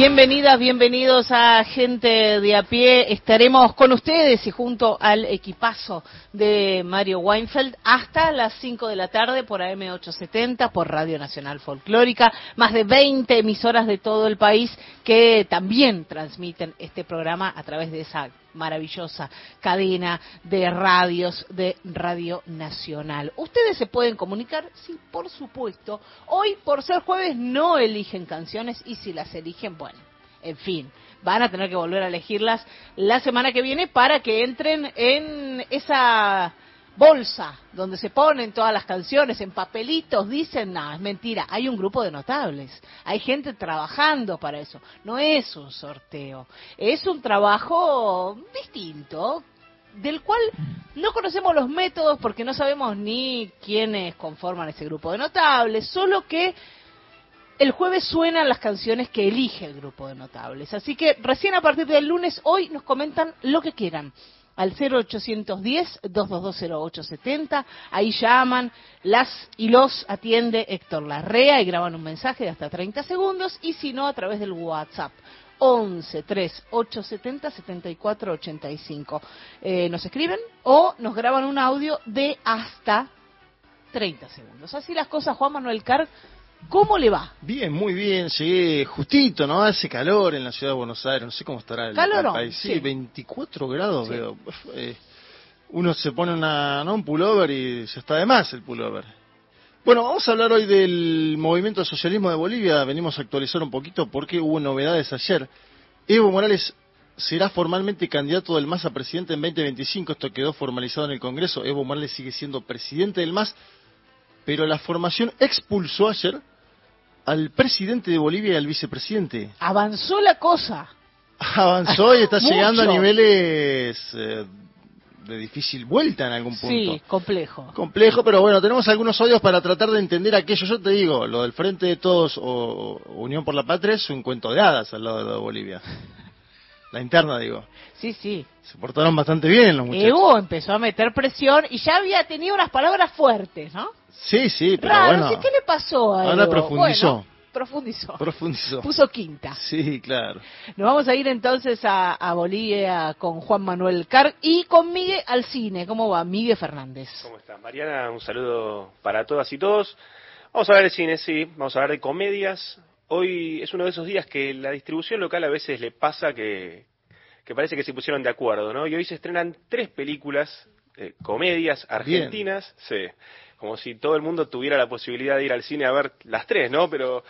Bienvenidas, bienvenidos a gente de a pie. Estaremos con ustedes y junto al equipazo de Mario Weinfeld hasta las 5 de la tarde por AM870, por Radio Nacional Folclórica, más de 20 emisoras de todo el país que también transmiten este programa a través de esa maravillosa cadena de radios de Radio Nacional. Ustedes se pueden comunicar, sí, por supuesto. Hoy, por ser jueves, no eligen canciones y si las eligen, bueno, en fin, van a tener que volver a elegirlas la semana que viene para que entren en esa bolsa donde se ponen todas las canciones en papelitos, dicen, nada, es mentira, hay un grupo de notables, hay gente trabajando para eso, no es un sorteo, es un trabajo distinto, del cual no conocemos los métodos porque no sabemos ni quiénes conforman ese grupo de notables, solo que el jueves suenan las canciones que elige el grupo de notables. Así que recién a partir del lunes, hoy nos comentan lo que quieran al 0810-2220870. Ahí llaman, las y los atiende Héctor Larrea y graban un mensaje de hasta 30 segundos. Y si no, a través del WhatsApp. 11 3 870 74 85. nos escriben o nos graban un audio de hasta 30 segundos. Así las cosas, Juan Manuel Carr ¿Cómo le va? Bien, muy bien. Llegué justito, ¿no? Hace calor en la ciudad de Buenos Aires. No sé cómo estará el, país. Sí, 24 grados veo. Eh, uno se pone una, ¿no? un pullover y se está de más el pullover. Bueno, vamos a hablar hoy del movimiento socialismo de Bolivia. Venimos a actualizar un poquito porque hubo novedades ayer. Evo Morales será formalmente candidato del MAS a presidente en 2025. Esto quedó formalizado en el Congreso. Evo Morales sigue siendo presidente del MAS, pero la formación expulsó ayer al presidente de Bolivia y al vicepresidente. Avanzó la cosa. Avanzó y está llegando a niveles eh, de difícil vuelta en algún punto. Sí, complejo. Complejo, pero bueno, tenemos algunos odios para tratar de entender aquello. Yo te digo, lo del Frente de Todos o Unión por la Patria es un cuento de hadas al lado de Bolivia. La interna, digo. Sí, sí. Se portaron bastante bien los muchachos. Evo empezó a meter presión y ya había tenido unas palabras fuertes, ¿no? Sí, sí, pero bueno. ¿Qué le pasó a Ahora profundizó. profundizó. Profundizó. Puso quinta. Sí, claro. Nos vamos a ir entonces a, a Bolivia con Juan Manuel Car y con Miguel al cine. ¿Cómo va? Miguel Fernández. ¿Cómo está? Mariana, un saludo para todas y todos. Vamos a ver de cine, sí. Vamos a hablar de comedias. Hoy es uno de esos días que la distribución local a veces le pasa que, que parece que se pusieron de acuerdo, ¿no? Y hoy se estrenan tres películas, eh, comedias argentinas. Sí como si todo el mundo tuviera la posibilidad de ir al cine a ver las tres, ¿no? Pero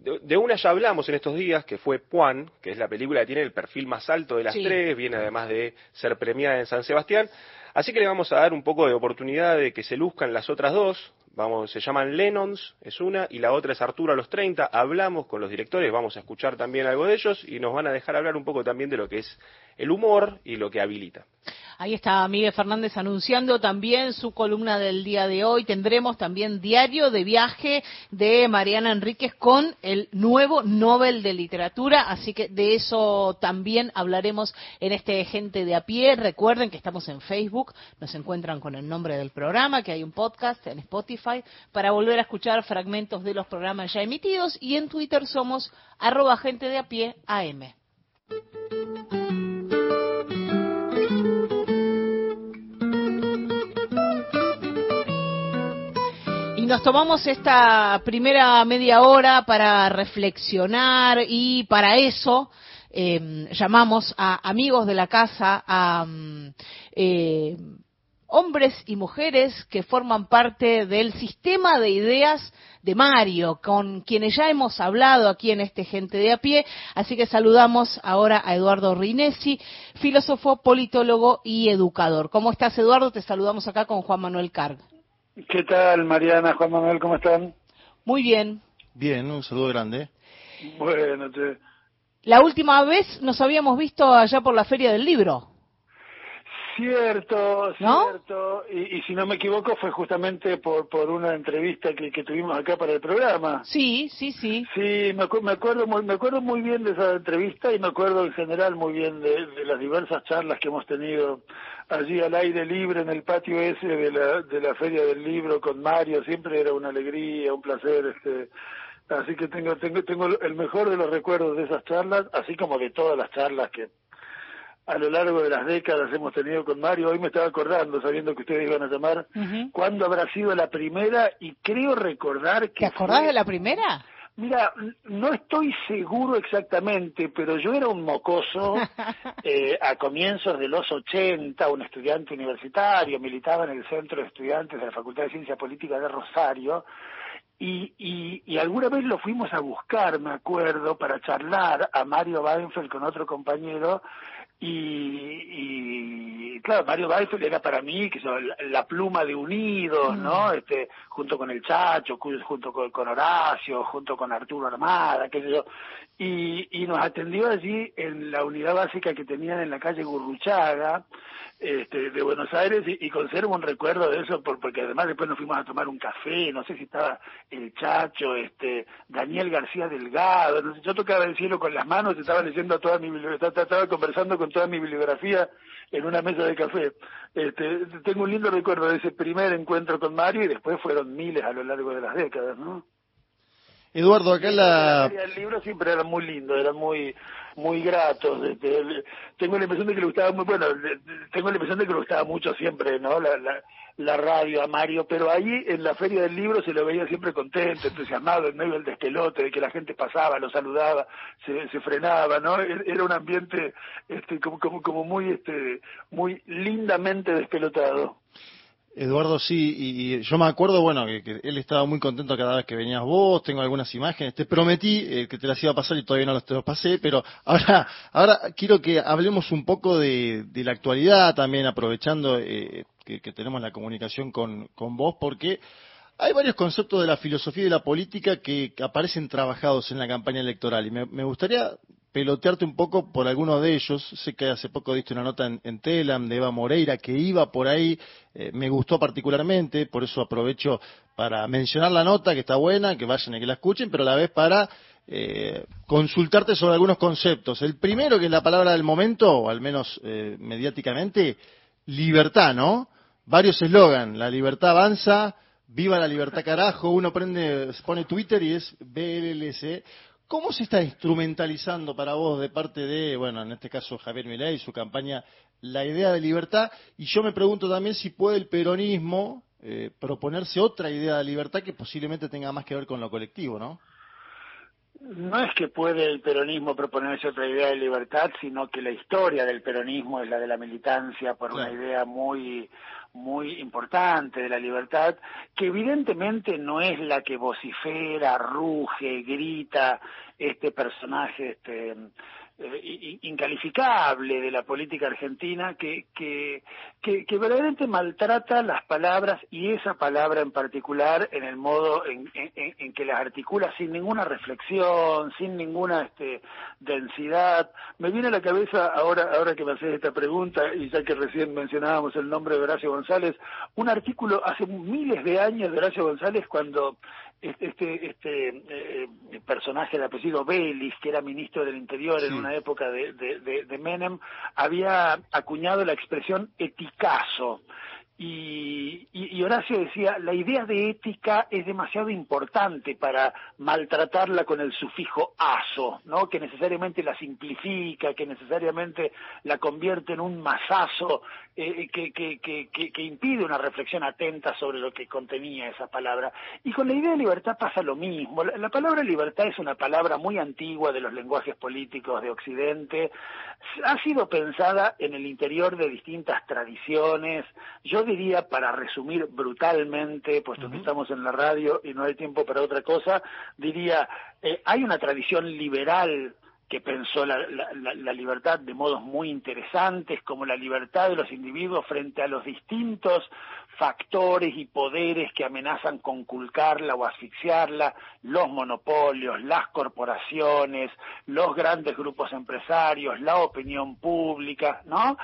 de, una ya hablamos en estos días, que fue Puan, que es la película que tiene el perfil más alto de las tres, viene además de ser premiada en San Sebastián. Así que le vamos a dar un poco de oportunidad de que se luzcan las otras dos. Vamos, se llaman Lennons, es una, y la otra es Arturo a los 30. Hablamos con los directores, vamos a escuchar también algo de ellos y nos van a dejar hablar un poco también de lo que es el humor y lo que habilita. Ahí está Miguel Fernández anunciando también su columna del día de hoy. Tendremos también diario de viaje de Mariana Enríquez con el nuevo Nobel de Literatura. Así que de eso también hablaremos en este Gente de a pie. Recuerden que estamos en Facebook. Nos encuentran con el nombre del programa, que hay un podcast en Spotify para volver a escuchar fragmentos de los programas ya emitidos. Y en Twitter somos arroba gente de a pie AM. Nos tomamos esta primera media hora para reflexionar y para eso em, llamamos a amigos de la casa, a mm, eh, hombres y mujeres que forman parte del sistema de ideas de Mario, con quienes ya hemos hablado aquí en este Gente de a pie. Así que saludamos ahora a Eduardo Rinesi, filósofo, politólogo y educador. ¿Cómo estás, Eduardo? Te saludamos acá con Juan Manuel Carg. ¿Qué tal, Mariana, Juan Manuel, cómo están? Muy bien. Bien, un saludo grande. Bueno, te... La última vez nos habíamos visto allá por la Feria del Libro. Cierto, cierto. Y, si no me equivoco fue justamente por, por una entrevista que, tuvimos acá para el programa. Sí, sí, sí. Sí, me, me, acuerdo muy, me acuerdo muy bien de esa entrevista y me acuerdo en general muy bien de, las diversas charlas que hemos tenido allí al aire libre en el patio ese de la, de la Feria del Libro con Mario. Siempre era una alegría, un placer. este Así que tengo, tengo, tengo el mejor de los recuerdos de esas charlas, así como de todas las charlas que a lo largo de las décadas hemos tenido con Mario. Hoy me estaba acordando, sabiendo que ustedes iban a llamar, cuándo habrá sido la primera y creo recordar que... ¿Te acordás de la primera? Mira, no estoy seguro exactamente, pero yo era un mocoso eh, a comienzos de los 80, un estudiante universitario, militaba en el Centro de Estudiantes de la Facultad de Ciencia Política de Rosario, y, y, y, alguna vez lo fuimos a buscar, me acuerdo, para charlar a Mario Weinfeld con otro compañero, y, y, claro, Mario Weifel era para mí que la, pluma de Unidos, ¿no? Mm. Este, junto con el Chacho, junto con, con Horacio, junto con Arturo Armada, qué sé yo. Y, y nos atendió allí en la unidad básica que tenían en la calle Gurruchaga, este, de Buenos Aires y, conservo un recuerdo de eso porque además después nos fuimos a tomar un café, no sé si estaba el Chacho, este, Daniel García Delgado, no sé, yo tocaba el cielo con las manos, estaba leyendo toda mi bibliografía, estaba conversando con toda mi bibliografía en una mesa de café. Este, tengo un lindo recuerdo de ese primer encuentro con Mario y después fueron miles a lo largo de las décadas, ¿no? Eduardo, acá la... El libro siempre era muy lindo, era muy muy gratos. tengo la impresión de que le gustaba muy, bueno, tengo la impresión de que le gustaba mucho siempre, ¿no? La, la, la radio a Mario, pero ahí en la feria del libro se lo veía siempre contento, entusiasmado, en medio del despelote, de que la gente pasaba, lo saludaba, se, se frenaba, ¿no? E, era un ambiente este, como, como, como muy, este, muy lindamente despelotado. Eduardo, sí, y, yo me acuerdo, bueno, que, él estaba muy contento cada vez que venías vos, tengo algunas imágenes, te prometí eh, que te las iba a pasar y todavía no las te pasé, pero ahora, ahora quiero que hablemos un poco de, la actualidad también, aprovechando eh, que, tenemos la comunicación con, con vos, porque hay varios conceptos de la filosofía y de la política que, aparecen trabajados en la campaña electoral y me gustaría pelotearte un poco por alguno de ellos. Sé que hace poco diste una nota en, Telam de Eva Moreira que iba por ahí, eh, me gustó particularmente, por eso aprovecho para mencionar la nota, que está buena, que vayan y que la escuchen, pero a la vez para eh, consultarte sobre algunos conceptos. El primero, que es la palabra del momento, o al menos eh, mediáticamente, libertad, ¿no? Varios eslogan, la libertad avanza, viva la libertad carajo, uno prende, pone Twitter y es BLLC ¿Cómo se está instrumentalizando para vos de parte de, bueno, en este caso Javier Milei y su campaña, la idea de libertad? Y yo me pregunto también si puede el peronismo eh, proponerse otra idea de libertad que posiblemente tenga más que ver con lo colectivo, ¿no? No es que puede el peronismo proponerse otra idea de libertad, sino que la historia del peronismo es la de la militancia por una idea muy muy importante de la libertad, que evidentemente no es la que vocifera, ruge, grita este personaje este, eh, incalificable de la política argentina que, que, que, verdaderamente maltrata las palabras y esa palabra en particular en el modo en, en, que las articula sin ninguna reflexión, sin ninguna este, densidad. Me viene a la cabeza ahora, ahora que me haces esta pregunta y ya que recién mencionábamos el nombre de Horacio González, un artículo hace miles de años de Horacio González cuando este, este, este eh, personaje de apellido Belis, que era ministro del Interior en una época de, de, de, Menem, había acuñado la expresión eticazo. Y, y, Horacio decía, la idea de ética es demasiado importante para maltratarla con el sufijo aso, ¿no? que necesariamente la simplifica, que necesariamente la convierte en un masazo eh, que, que, que, que, impide una reflexión atenta sobre lo que contenía esa palabra. Y con la idea de libertad pasa lo mismo. La, la palabra libertad es una palabra muy antigua de los lenguajes políticos de Occidente, ha sido pensada en el interior de distintas tradiciones. Yo diría, para resumir brutalmente, puesto que estamos en la radio y no hay tiempo para otra cosa, diría, eh, hay una tradición liberal que pensó la, la, libertad de modos muy interesantes, como la libertad de los individuos frente a los distintos factores y poderes que amenazan conculcarla o asfixiarla, los monopolios, las corporaciones, los grandes grupos empresarios, la opinión pública, ¿no?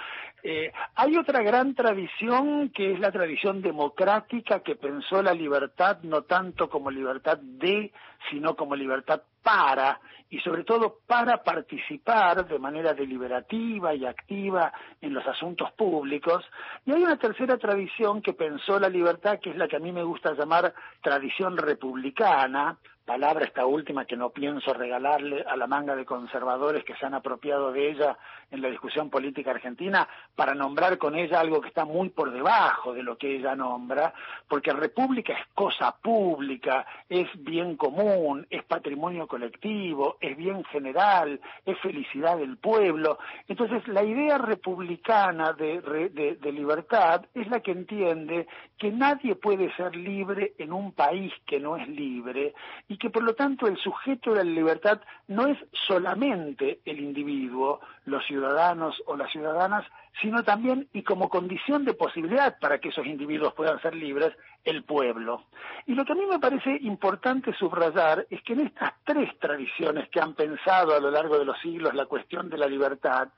Eh, hay otra gran tradición que es la tradición democrática que pensó la libertad no tanto como libertad de, sino como libertad para, y sobre todo para participar de manera deliberativa y activa en los asuntos públicos. Y hay una tercera tradición que la libertad, que es la que a mí me gusta llamar tradición republicana, palabra esta última que no pienso regalarle a la manga de conservadores que se han apropiado de ella en la discusión política argentina para nombrar con ella algo que está muy por debajo de lo que ella nombra, porque república es cosa pública, es bien común, es patrimonio colectivo, es bien general, es felicidad del pueblo. Entonces la idea republicana de, de, de libertad es la que entiende que nadie puede ser libre en un país que no es libre y que por lo tanto el sujeto de la libertad no es solamente el individuo, los ciudadanos o las ciudadanas, sino también y como condición de posibilidad para que esos individuos puedan ser libres, el pueblo. Y lo que a mí me parece importante subrayar es que en estas tres tradiciones que han pensado a lo largo de los siglos la cuestión de la libertad,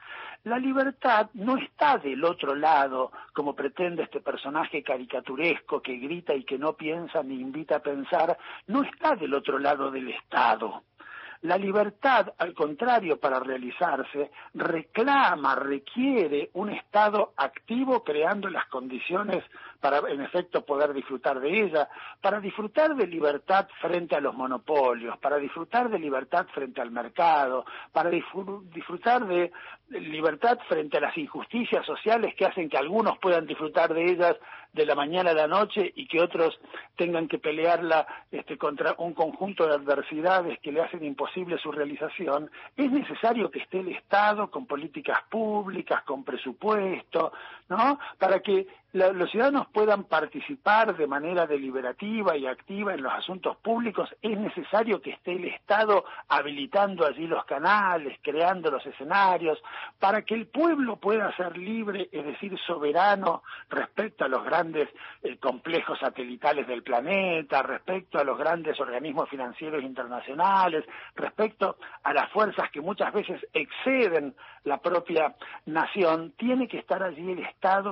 la libertad no está del otro lado, como pretende este personaje caricaturesco que grita y que no piensa ni invita a pensar, no está del otro lado del Estado. La libertad, al contrario, para realizarse, reclama, requiere un Estado activo creando las condiciones para, en efecto, poder disfrutar de ella, para disfrutar de libertad frente a los monopolios, para disfrutar de libertad frente al mercado, para disfrutar de libertad frente a las injusticias sociales que hacen que algunos puedan disfrutar de ellas de la mañana a la noche y que otros tengan que pelearla este, contra un conjunto de adversidades que le hacen imposible su realización, es necesario que esté el Estado con políticas públicas, con presupuesto, ¿no? Para que los ciudadanos puedan participar de manera deliberativa y activa en los asuntos públicos, es necesario que esté el Estado habilitando allí los canales, creando los escenarios, para que el pueblo pueda ser libre, es decir, soberano respecto a los grandes eh, complejos satelitales del planeta, respecto a los grandes organismos financieros internacionales, respecto a las fuerzas que muchas veces exceden la propia nación, tiene que estar allí el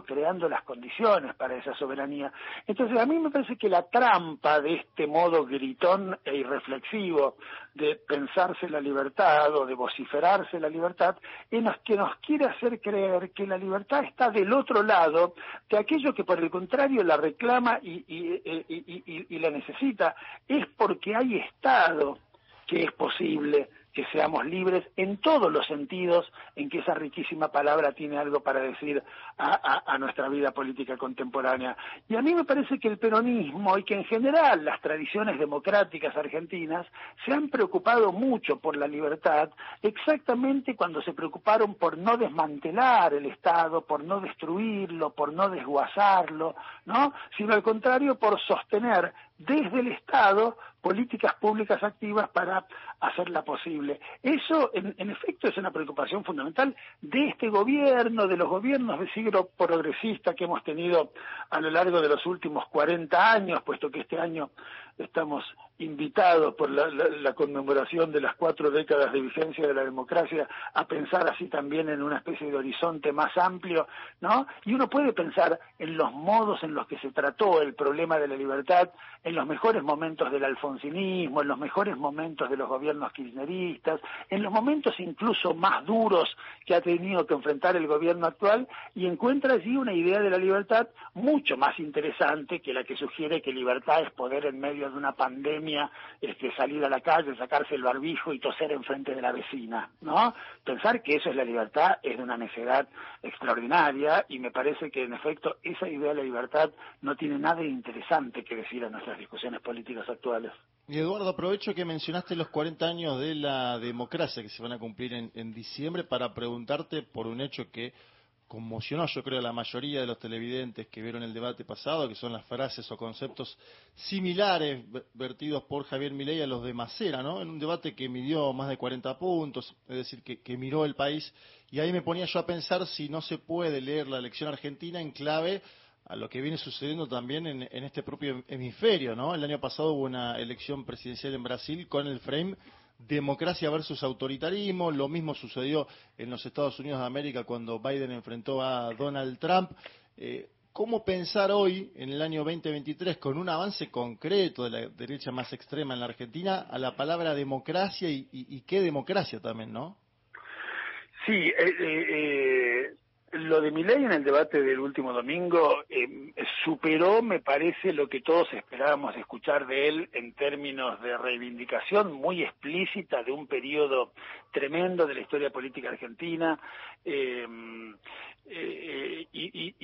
creando las condiciones para esa soberanía. Entonces, a mí me parece que la trampa de este modo gritón e irreflexivo de pensarse la libertad o de vociferarse la libertad es que nos quiere hacer creer que la libertad está del otro lado de aquello que por el contrario la reclama y, y la necesita. Es porque hay Estado que es posible que seamos libres en todos los sentidos en que esa riquísima palabra tiene algo para decir a, nuestra vida política contemporánea. Y a mí me parece que el peronismo y que en general las tradiciones democráticas argentinas se han preocupado mucho por la libertad exactamente cuando se preocuparon por no desmantelar el Estado, por no destruirlo, por no desguazarlo, ¿no? Sino al contrario por sostener desde el Estado políticas públicas activas para hacerla posible. Eso, en, efecto, es una preocupación fundamental de este gobierno, de los gobiernos de siglo progresista que hemos tenido a lo largo de los últimos 40 años, puesto que este año estamos invitados por la, conmemoración de las cuatro décadas de vigencia de la democracia a pensar así también en una especie de horizonte más amplio, ¿no? Y uno puede pensar en los modos en los que se trató el problema de la libertad en los mejores momentos del alfonsinismo, en los mejores momentos de los gobiernos kirchneristas, en los momentos incluso más duros que ha tenido que enfrentar el gobierno actual y encuentra allí una idea de la libertad mucho más interesante que la que sugiere que libertad es poder en medio de una pandemia este, salir a la calle, sacarse el barbijo y toser enfrente de la vecina, ¿no? Pensar que eso es la libertad es de una necedad extraordinaria y me parece que en efecto esa idea de la libertad no tiene nada de interesante que decir a nuestras discusiones políticas actuales. Y Eduardo, aprovecho que mencionaste los 40 años de la democracia que se van a cumplir en diciembre para preguntarte por un hecho que conmocionó, yo creo, a la mayoría de los televidentes que vieron el debate pasado, que son las frases o conceptos similares vertidos por Javier Milei a los de Macera, ¿no? En un debate que midió más de 40 puntos, es decir, que, que miró el país, y ahí me ponía yo a pensar si no se puede leer la elección argentina en clave a lo que viene sucediendo también en, en, este propio hemisferio, ¿no? El año pasado hubo una elección presidencial en Brasil con el frame democracia versus autoritarismo, lo mismo sucedió en los Estados Unidos de América cuando Biden enfrentó a Donald Trump. Eh, ¿Cómo pensar hoy, en el año 2023, con un avance concreto de la derecha más extrema en la Argentina, a la palabra democracia y, qué democracia también, no? Sí, eh, eh, lo de mi ley en el debate del último domingo eh, superó, me parece, lo que todos esperábamos escuchar de él en términos de reivindicación muy explícita de un periodo tremendo de la historia política argentina eh, eh, y,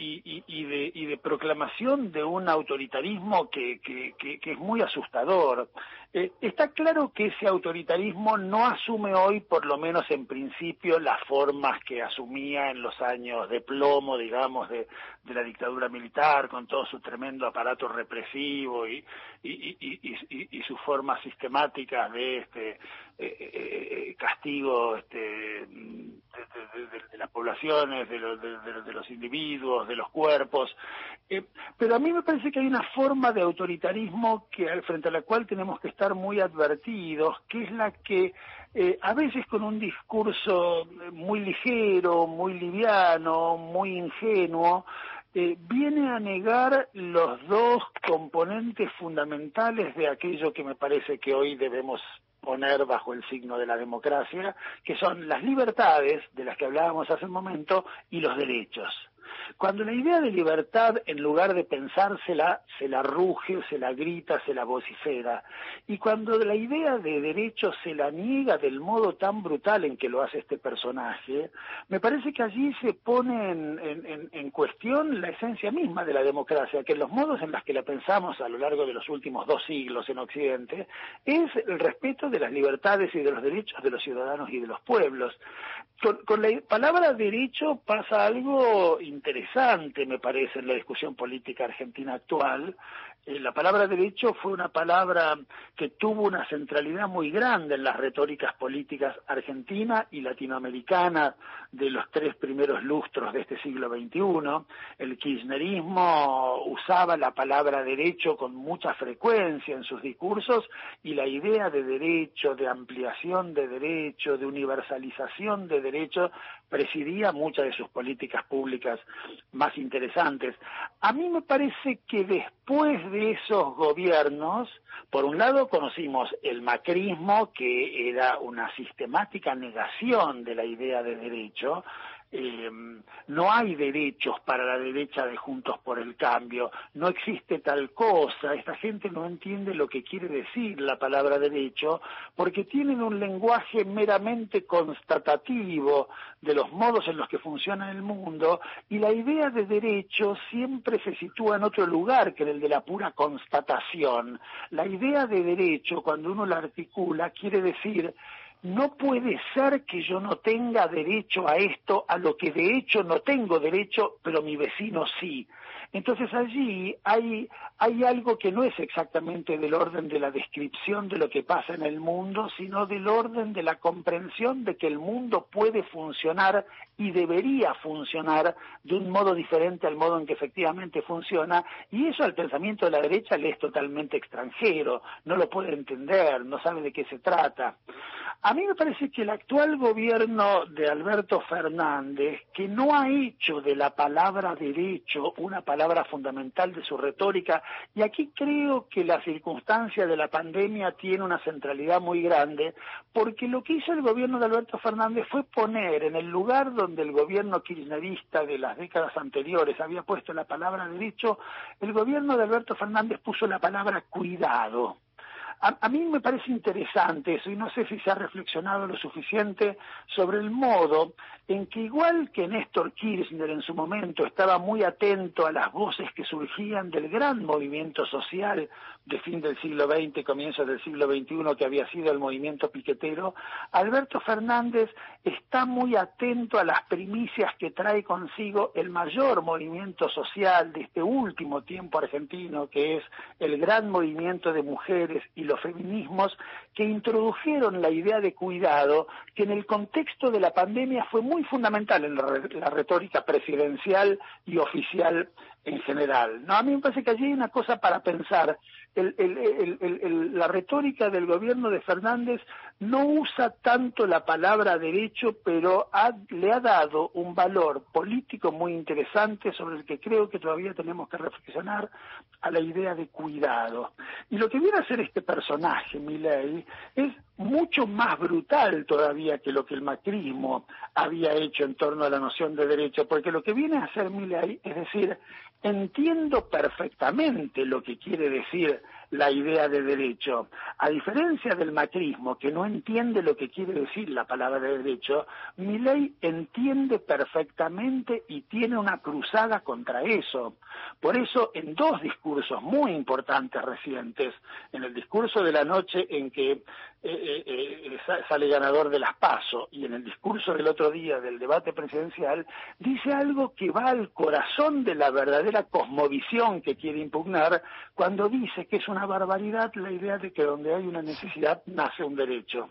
y, de, proclamación de un autoritarismo que, que es muy asustador. está claro que ese autoritarismo no asume hoy, por lo menos en principio, las formas que asumía en los años de plomo, digamos, de, la dictadura militar, con todo su tremendo aparato represivo y, y, sus formas sistemáticas de este eh, eh, eh, castigo este, de, las poblaciones, de los, de, los individuos, de los cuerpos. pero a mí me parece que hay una forma de autoritarismo que frente a la cual tenemos que estar muy advertidos, que es la que eh, a veces con un discurso muy ligero, muy liviano, muy ingenuo, eh, viene a negar los dos componentes fundamentales de aquello que me parece que hoy debemos poner bajo el signo de la democracia, que son las libertades de las que hablábamos hace un momento y los derechos. Cuando la idea de libertad, en lugar de pensársela, se la ruge, se la grita, se la vocifera, y cuando la idea de derecho se la niega del modo tan brutal en que lo hace este personaje, me parece que allí se pone en, cuestión la esencia misma de la democracia, que en los modos en los que la pensamos a lo largo de los últimos dos siglos en Occidente, es el respeto de las libertades y de los derechos de los ciudadanos y de los pueblos. Con, la palabra derecho pasa algo interesante, me parece, en la discusión política argentina actual, eh, la palabra derecho fue una palabra que tuvo una centralidad muy grande en las retóricas políticas argentina y latinoamericana de los tres primeros lustros de este siglo XXI. El kirchnerismo usaba la palabra derecho con mucha frecuencia en sus discursos y la idea de derecho, de ampliación de derecho, de universalización de derecho presidía muchas de sus políticas públicas más interesantes. A mí me parece que después de esos gobiernos, por un lado conocimos el macrismo, que era una sistemática negación de la idea de derecho, eh, no hay derechos para la derecha de Juntos por el Cambio, no existe tal cosa, esta gente no entiende lo que quiere decir la palabra derecho, porque tienen un lenguaje meramente constatativo de los modos en los que funciona el mundo, y la idea de derecho siempre se sitúa en otro lugar que en el de la pura constatación. La idea de derecho, cuando uno la articula, quiere decir no puede ser que yo no tenga derecho a esto, a lo que de hecho no tengo derecho, pero mi vecino sí. Entonces allí hay, hay algo que no es exactamente del orden de la descripción de lo que pasa en el mundo, sino del orden de la comprensión de que el mundo puede funcionar y debería funcionar de un modo diferente al modo en que efectivamente funciona, y eso al pensamiento de la derecha le es totalmente extranjero, no lo puede entender, no sabe de qué se trata. A mí me parece que el actual gobierno de Alberto Fernández, que no ha hecho de la palabra derecho una palabra fundamental de su retórica, y aquí creo que la circunstancia de la pandemia tiene una centralidad muy grande, porque lo que hizo el gobierno de Alberto Fernández fue poner en el lugar donde el gobierno kirchnerista de las décadas anteriores había puesto la palabra derecho, el gobierno de Alberto Fernández puso la palabra cuidado. A, mí me parece interesante eso y no sé si se ha reflexionado lo suficiente sobre el modo en que igual que Néstor Kirchner en su momento estaba muy atento a las voces que surgían del gran movimiento social de fin del siglo XX, comienzo del siglo XXI que había sido el movimiento piquetero, Alberto Fernández está muy atento a las primicias que trae consigo el mayor movimiento social de este último tiempo argentino, que es el gran movimiento de mujeres y los feminismos que introdujeron la idea de cuidado, que en el contexto de la pandemia fue muy fundamental en la, retórica presidencial y oficial en general. No, a mí me parece que allí hay una cosa para pensar. La retórica del gobierno de Fernández no usa tanto la palabra derecho, pero le ha dado un valor político muy interesante sobre el que creo que todavía tenemos que reflexionar a la idea de cuidado. Y lo que viene a hacer este personaje, Milei, es mucho más brutal todavía que lo que el macrismo había hecho en torno a la noción de derecho, porque lo que viene a hacer Milei es decir, entiendo perfectamente lo que quiere decir la idea de derecho. A diferencia del macrismo, que no entiende lo que quiere decir la palabra de derecho, mi ley entiende perfectamente y tiene una cruzada contra eso. Por eso, en dos discursos muy importantes recientes, en el discurso de la noche en que eh, eh, eh, sale ganador de las PASO y en el discurso del otro día del debate presidencial dice algo que va al corazón de la verdadera cosmovisión que quiere impugnar cuando dice que es una barbaridad la idea de que donde hay una necesidad nace un derecho.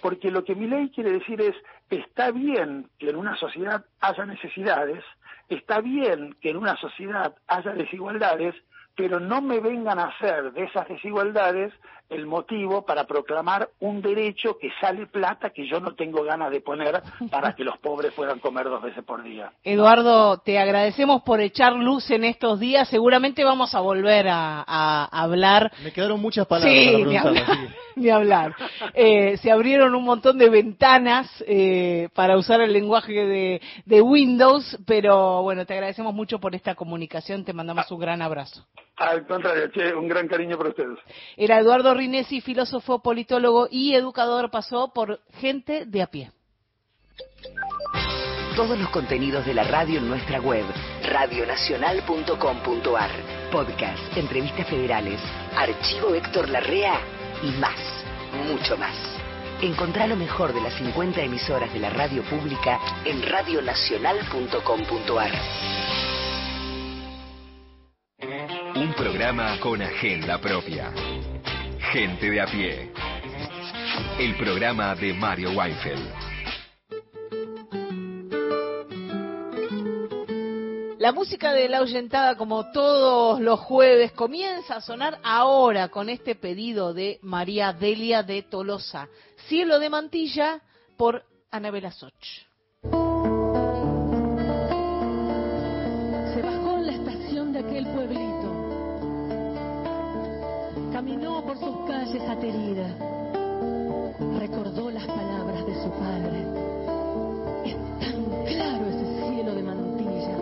Porque lo que mi ley quiere decir es, está bien que en una sociedad haya necesidades, está bien que en una sociedad haya desigualdades, pero no me vengan a hacer de esas desigualdades el motivo para proclamar un derecho que sale plata que yo no tengo ganas de poner para que los pobres puedan comer dos veces por día. Eduardo, te agradecemos por echar luz en estos días. Seguramente vamos a volver a, hablar. Me quedaron muchas palabras para preguntar. Ni hablar. Eh, se abrieron un montón de ventanas eh, para usar el lenguaje de, de, Windows, pero bueno, te agradecemos mucho por esta comunicación. Te mandamos un gran abrazo. Al contrario, un gran cariño para ustedes. Era Eduardo Rinesi, filósofo, politólogo y educador, pasó por gente de a pie. Todos los contenidos de la radio en nuestra web, radionacional.com.ar. Podcast, entrevistas federales, archivo Héctor Larrea y más, mucho más. Encontrá lo mejor de las 50 emisoras de la radio pública en radionacional.com.ar. Un programa con agenda propia. Gente de a pie. El programa de Mario Weinfeld. La música de la ahuyentada, como todos los jueves, comienza a sonar ahora con este pedido de María Delia de Tolosa. Cielo de Mantilla por Anabela Soch. Calles ateridas. Recordó las palabras de su padre. Es tan claro ese cielo de mantilla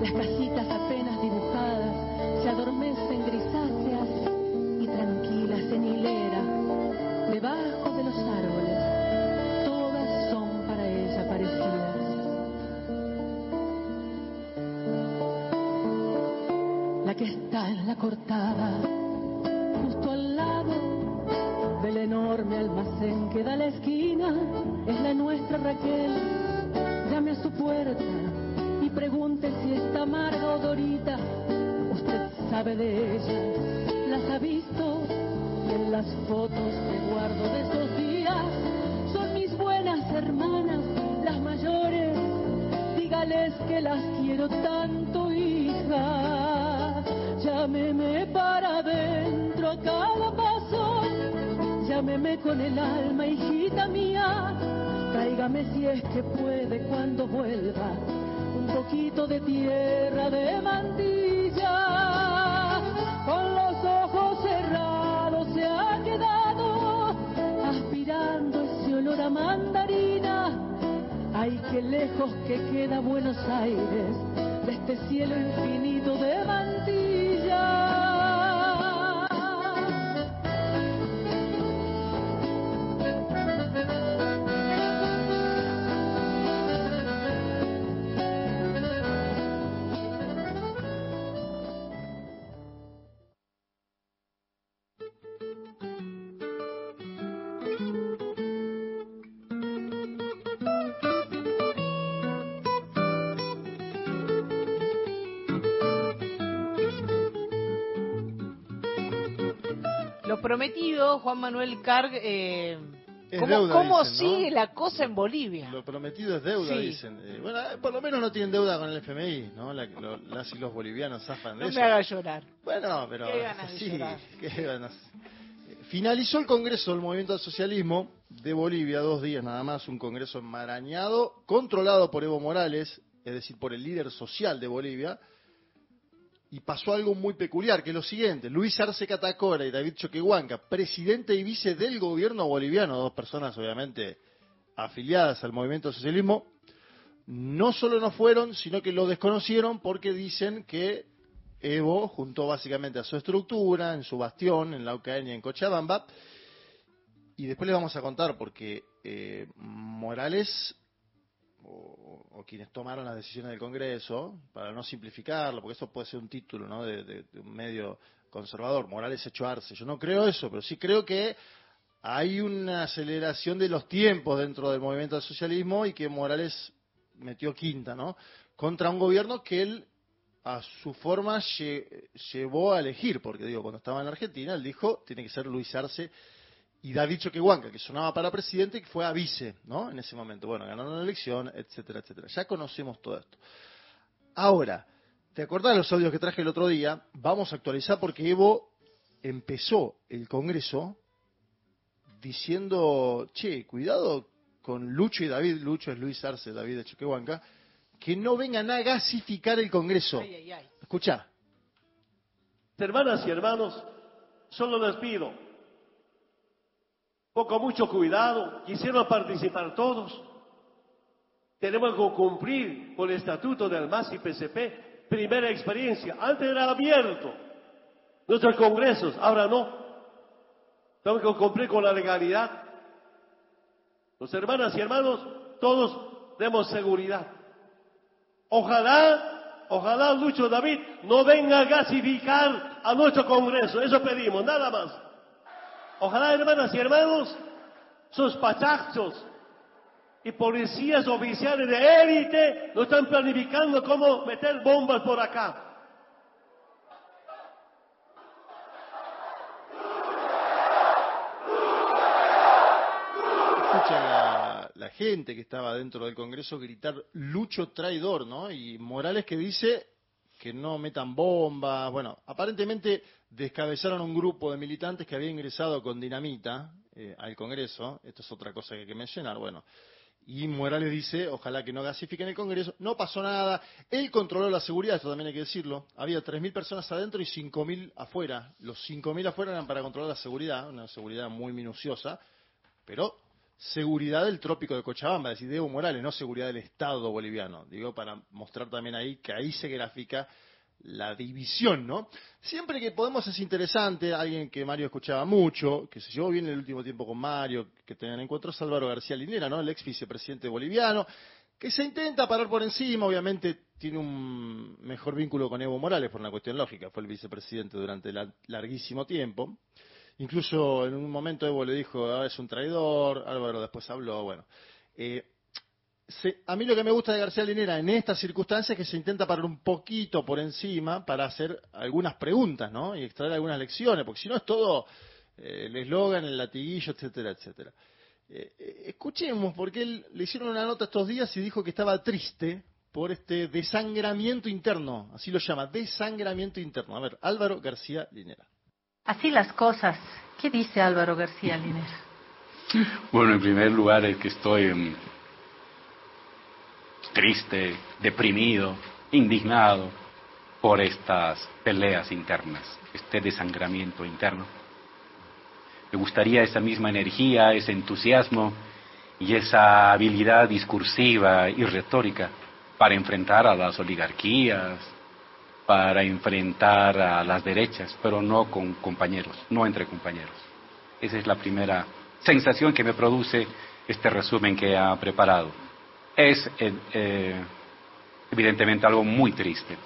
las casitas apenas dibujadas se adormecen grisáceas y tranquilas en hilera, debajo de los árboles. Todas son para ella parecidas. La que está en la cortada, enorme almacén que da la esquina, es la nuestra Raquel. Llame a su puerta pregunte si está amarga o dorita, usted sabe de ellas, las ha visto en las fotos que guardo de esos días. Son mis buenas hermanas, las mayores, dígales que las quiero tanto, hija. Llámeme para adentro a cada paso, llámeme con el alma, hijita mía. Tráigame si es que puede cuando vuelva un poquito de tierra de mantilla. Con los ojos cerrados se ha quedado aspirando ese olor a mandarina. Ay, qué lejos que queda Buenos Aires de este cielo infinito de mantilla. Prometido, Juan Manuel Carg, eh, ¿cómo, sigue la cosa en Bolivia? Lo prometido es deuda, dicen. Eh, bueno, eh, por lo menos no tienen deuda con el FMI, ¿no? las y los bolivianos zafan de no eso. No me haga llorar. Bueno, pero... sí, Finalizó el Congreso del Movimiento al Socialismo de Bolivia, dos días nada más, un Congreso enmarañado, controlado por Evo Morales, es decir, por el líder social de Bolivia, y pasó algo muy peculiar, que es lo siguiente, Luis Arce Catacora y David Choquehuanca, presidente y vice del gobierno boliviano, dos personas obviamente afiliadas al movimiento socialismo, no solo no fueron, sino que lo desconocieron porque dicen que Evo juntó básicamente a su estructura, en su bastión, en la UCN y en Cochabamba, y después les vamos a contar porque eh, Morales o, quienes tomaron las decisiones del Congreso, para no simplificarlo, porque eso puede ser un título ¿no? de, un medio conservador, Morales hecho arce. Yo no creo eso, pero sí creo que hay una aceleración de los tiempos dentro del movimiento del socialismo y que Morales metió quinta, ¿no? Contra un gobierno que él a su forma llevó a elegir, porque digo, cuando estaba en Argentina, él dijo, tiene que ser Luis Arce y David Choquehuanca, que sonaba para presidente y que fue a vice, ¿no? En ese momento. Bueno, ganaron la elección, etcétera, etcétera. Ya conocemos todo esto. Ahora, ¿te acordás de los audios que traje el otro día? Vamos a actualizar porque Evo empezó el Congreso diciendo, che, cuidado con Lucho y David, Lucho es Luis Arce, David de Choquehuanca, que no vengan a gasificar el Congreso. Escucha. Hermanas y hermanos, solo les pido con mucho cuidado, quisieron participar todos. Tenemos que cumplir con el estatuto del MAS y PCP, primera experiencia. Antes era abierto nuestros congresos, ahora no. Tenemos que cumplir con la legalidad. Los hermanas y hermanos, todos demos seguridad. Ojalá, ojalá Lucho David no venga a gasificar a nuestro congreso. Eso pedimos, nada más. Ojalá, hermanas y hermanos, sus pachachos y policías oficiales de élite no están planificando cómo meter bombas por acá. Escucha la gente que estaba dentro del Congreso gritar Lucho traidor, ¿no? Y Morales que dice que no metan bombas. Bueno, aparentemente descabezaron un grupo de militantes que había ingresado con dinamita eh, al Congreso. Esto es otra cosa que hay que mencionar. Bueno, y Morales dice, ojalá que no gasifiquen el Congreso. No pasó nada. Él controló la seguridad, esto también hay que decirlo. Había 3.000 personas adentro y 5.000 afuera. Los 5.000 afuera eran para controlar la seguridad, una seguridad muy minuciosa, pero seguridad del trópico de Cochabamba, es decir, de Evo Morales, no seguridad del Estado boliviano. Digo, para mostrar también ahí que ahí se grafica la división, ¿no? Siempre que podemos es interesante, alguien que Mario escuchaba mucho, que se llevó bien el último tiempo con Mario, que tenían encuentros, Álvaro García Linera, ¿no? El ex vicepresidente boliviano, que se intenta parar por encima, obviamente tiene un mejor vínculo con Evo Morales por una cuestión lógica, fue el vicepresidente durante larguísimo tiempo. Incluso en un momento Evo le dijo, ah, es un traidor, Álvaro después habló, bueno. Eh, a mí lo que me gusta de García Linera en estas circunstancias es que se intenta parar un poquito por encima para hacer algunas preguntas, ¿no? Y extraer algunas lecciones, porque si no es todo eh, el eslogan, el latiguillo, etcétera, etcétera. Eh, escuchemos, porque él le hicieron una nota estos días y dijo que estaba triste por este desangramiento interno, así lo llama, desangramiento interno. A ver, Álvaro García Linera. Así las cosas. ¿Qué dice Álvaro García Linera? Bueno, en primer lugar es que estoy triste, deprimido, indignado por estas peleas internas, este desangramiento interno. Me gustaría esa misma energía, ese entusiasmo y esa habilidad discursiva y retórica para enfrentar a las oligarquías, para enfrentar a las derechas, pero no con compañeros, no entre compañeros. Esa es la primera sensación que me produce este resumen que ha preparado. Es eh, evidentemente algo muy triste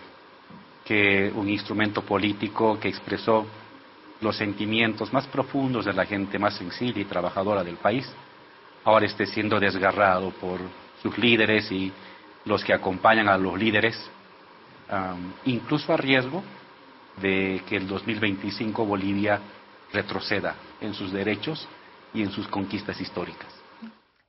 que un instrumento político que expresó los sentimientos más profundos de la gente más sensible y trabajadora del país, ahora esté siendo desgarrado por sus líderes y los que acompañan a los líderes incluso a riesgo de que el 2025 Bolivia retroceda en sus derechos y en sus conquistas históricas.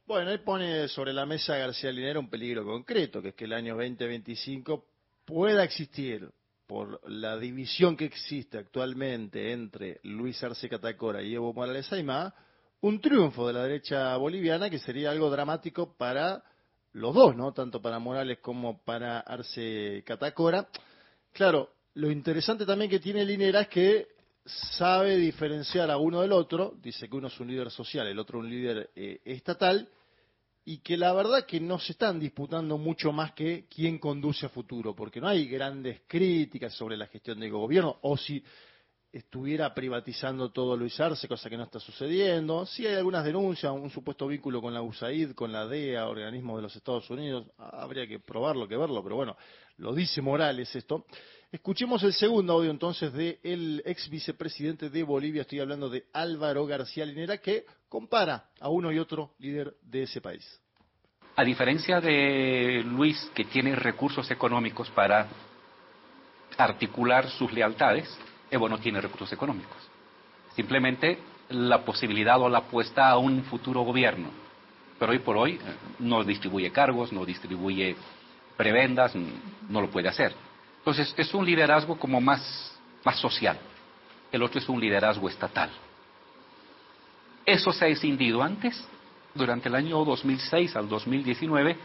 Bueno, él pone sobre la mesa García Linera un peligro concreto, que es que el año 2025 pueda existir, por la división que existe actualmente entre Luis Arce Catacora y Evo Morales Aymá, un triunfo de la derecha boliviana que sería algo dramático para los dos, ¿no? Tanto para Morales como para Arce Catacora. Claro, lo interesante también que tiene Linera es que sabe diferenciar a uno del otro, dice que uno es un líder social, el otro un líder eh, estatal, y que la verdad que no se están disputando mucho más que quién conduce a futuro, porque no hay grandes críticas sobre la gestión del gobierno, o si estuviera privatizando todo Luis Arce, cosa que no está sucediendo. Sí hay algunas denuncias, un supuesto vínculo con la USAID, con la DEA, organismo de los Estados Unidos, habría que probarlo, que verlo, pero bueno, lo dice Morales esto. Escuchemos el segundo audio entonces del ex vicepresidente de Bolivia, estoy hablando de Álvaro García Linera, que compara a uno y otro líder de ese país. A diferencia de Luis, que tiene recursos económicos para articular sus lealtades, Evo no tiene recursos económicos. Simplemente la posibilidad o la apuesta a un futuro gobierno. Pero hoy por hoy eh, no distribuye cargos, no distribuye prebendas, no lo puede hacer. Entonces, es un liderazgo como más, más social. El otro es un liderazgo estatal. Eso se ha escindido antes, durante el año 2006 al 2019,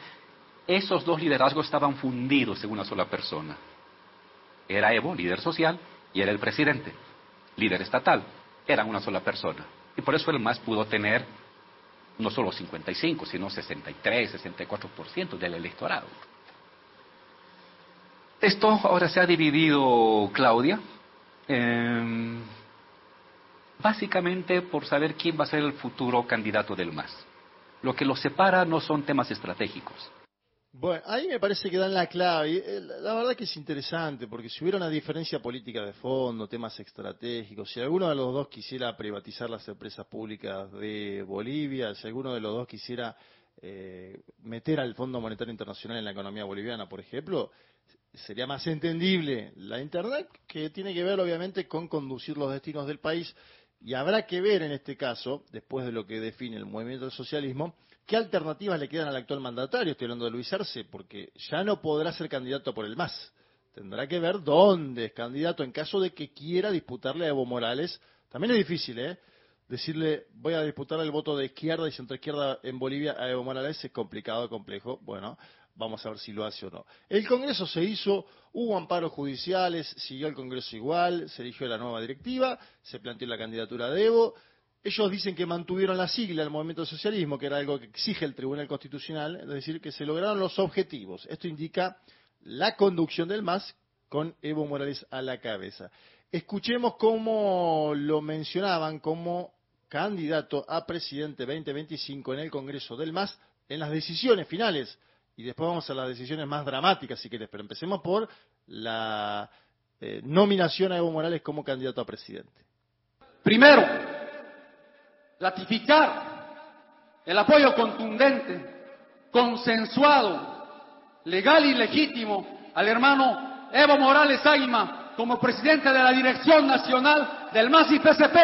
esos dos liderazgos estaban fundidos en una sola persona. Era Evo, líder social, y era el presidente, líder estatal. Eran una sola persona. Y por eso el MAS pudo tener no solo 55, sino 63, 64% del electorado. Esto ahora se ha dividido, Claudia, básicamente por saber quién va a ser el futuro candidato del MAS. Lo que los separa no son temas estratégicos. Bueno, ahí me parece que dan la clave. Eh, la verdad que es interesante, porque si hubiera una diferencia política de fondo, temas estratégicos, si alguno de los dos quisiera privatizar las empresas públicas de Bolivia, si alguno de los dos quisiera eh, meter al Fondo Monetario Internacional en la economía boliviana, por ejemplo, sería más entendible la Internet, que tiene que ver obviamente con conducir los destinos del país, y habrá que ver en este caso, después de lo que define el movimiento del socialismo, qué alternativas le quedan al actual mandatario, estoy hablando de Luis Arce, porque ya no podrá ser candidato por el MAS. Tendrá que ver dónde es candidato en caso de que quiera disputarle a Evo Morales. También es difícil, ¿eh? Decirle, voy a disputar el voto de izquierda y centro izquierda en Bolivia a Evo Morales es complicado, complejo. Bueno, Vamos a ver si lo hace o no. El Congreso se hizo, hubo amparos judiciales, siguió el Congreso igual, se eligió la nueva directiva, se planteó la candidatura de Evo. Ellos dicen que mantuvieron la sigla del movimiento socialismo, que era algo que exige el Tribunal Constitucional, es decir, que se lograron los objetivos. Esto indica la conducción del MAS con Evo Morales a la cabeza. Escuchemos cómo lo mencionaban como candidato a presidente 2025 en el Congreso del MAS en las decisiones finales y después vamos a las decisiones más dramáticas, si quieres, pero empecemos por la eh, nominación a Evo Morales como candidato a presidente. Primero, ratificar el apoyo contundente, consensuado, legal y legítimo al hermano Evo Morales Aima como presidente de la Dirección Nacional del MAS y PCP.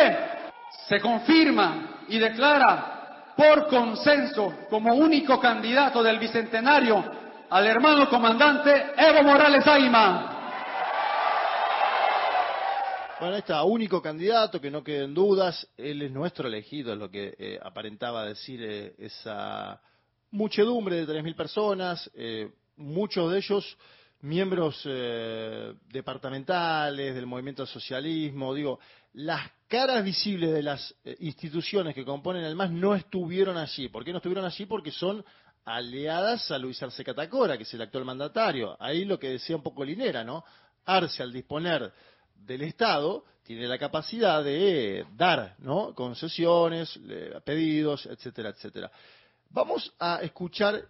Se confirma y declara por consenso como único candidato del Bicentenario al hermano comandante Evo Morales Aima. Bueno, está, único candidato, que no queden dudas, él es nuestro elegido, es lo que eh, aparentaba decir eh, esa muchedumbre de 3.000 personas, eh, muchos de ellos miembros departamentales del movimiento socialismo, digo, las caras visibles de las eh, instituciones que componen el MAS no estuvieron allí. ¿Por qué no estuvieron allí? Porque son aliadas a Luis Arce Catacora, que es el actual mandatario. Ahí lo que decía un poco Linera, ¿no? Arce, al disponer del Estado, tiene la capacidad de dar, ¿no? Concesiones, pedidos, etcétera, etcétera. Vamos a escuchar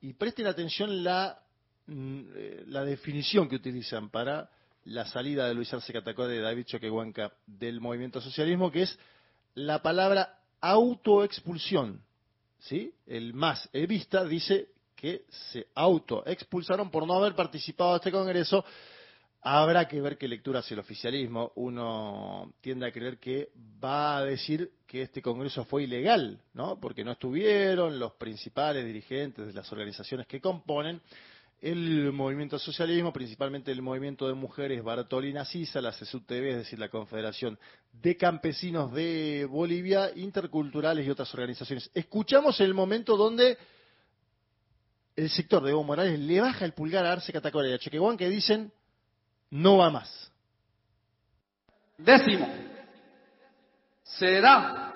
y presten atención la, eh, la definición que utilizan para la salida de Luis Arce Catacora y de David Choquehuanca del movimiento socialismo, que es la palabra autoexpulsión. ¿sí? El más evista dice que se autoexpulsaron por no haber participado de este Congreso. Habrá que ver qué lectura hace el oficialismo. Uno tiende a creer que va a decir que este Congreso fue ilegal, ¿no? Porque no estuvieron los principales dirigentes de las organizaciones que componen el movimiento socialismo, principalmente el movimiento de mujeres Bartolina Sisa, la CSUTV, es decir, la Confederación de Campesinos de Bolivia, interculturales y otras organizaciones. Escuchamos el momento donde el sector de Evo Morales le baja el pulgar a Arce Catacora y a Chequehuán que dicen no va más. Décimo, se da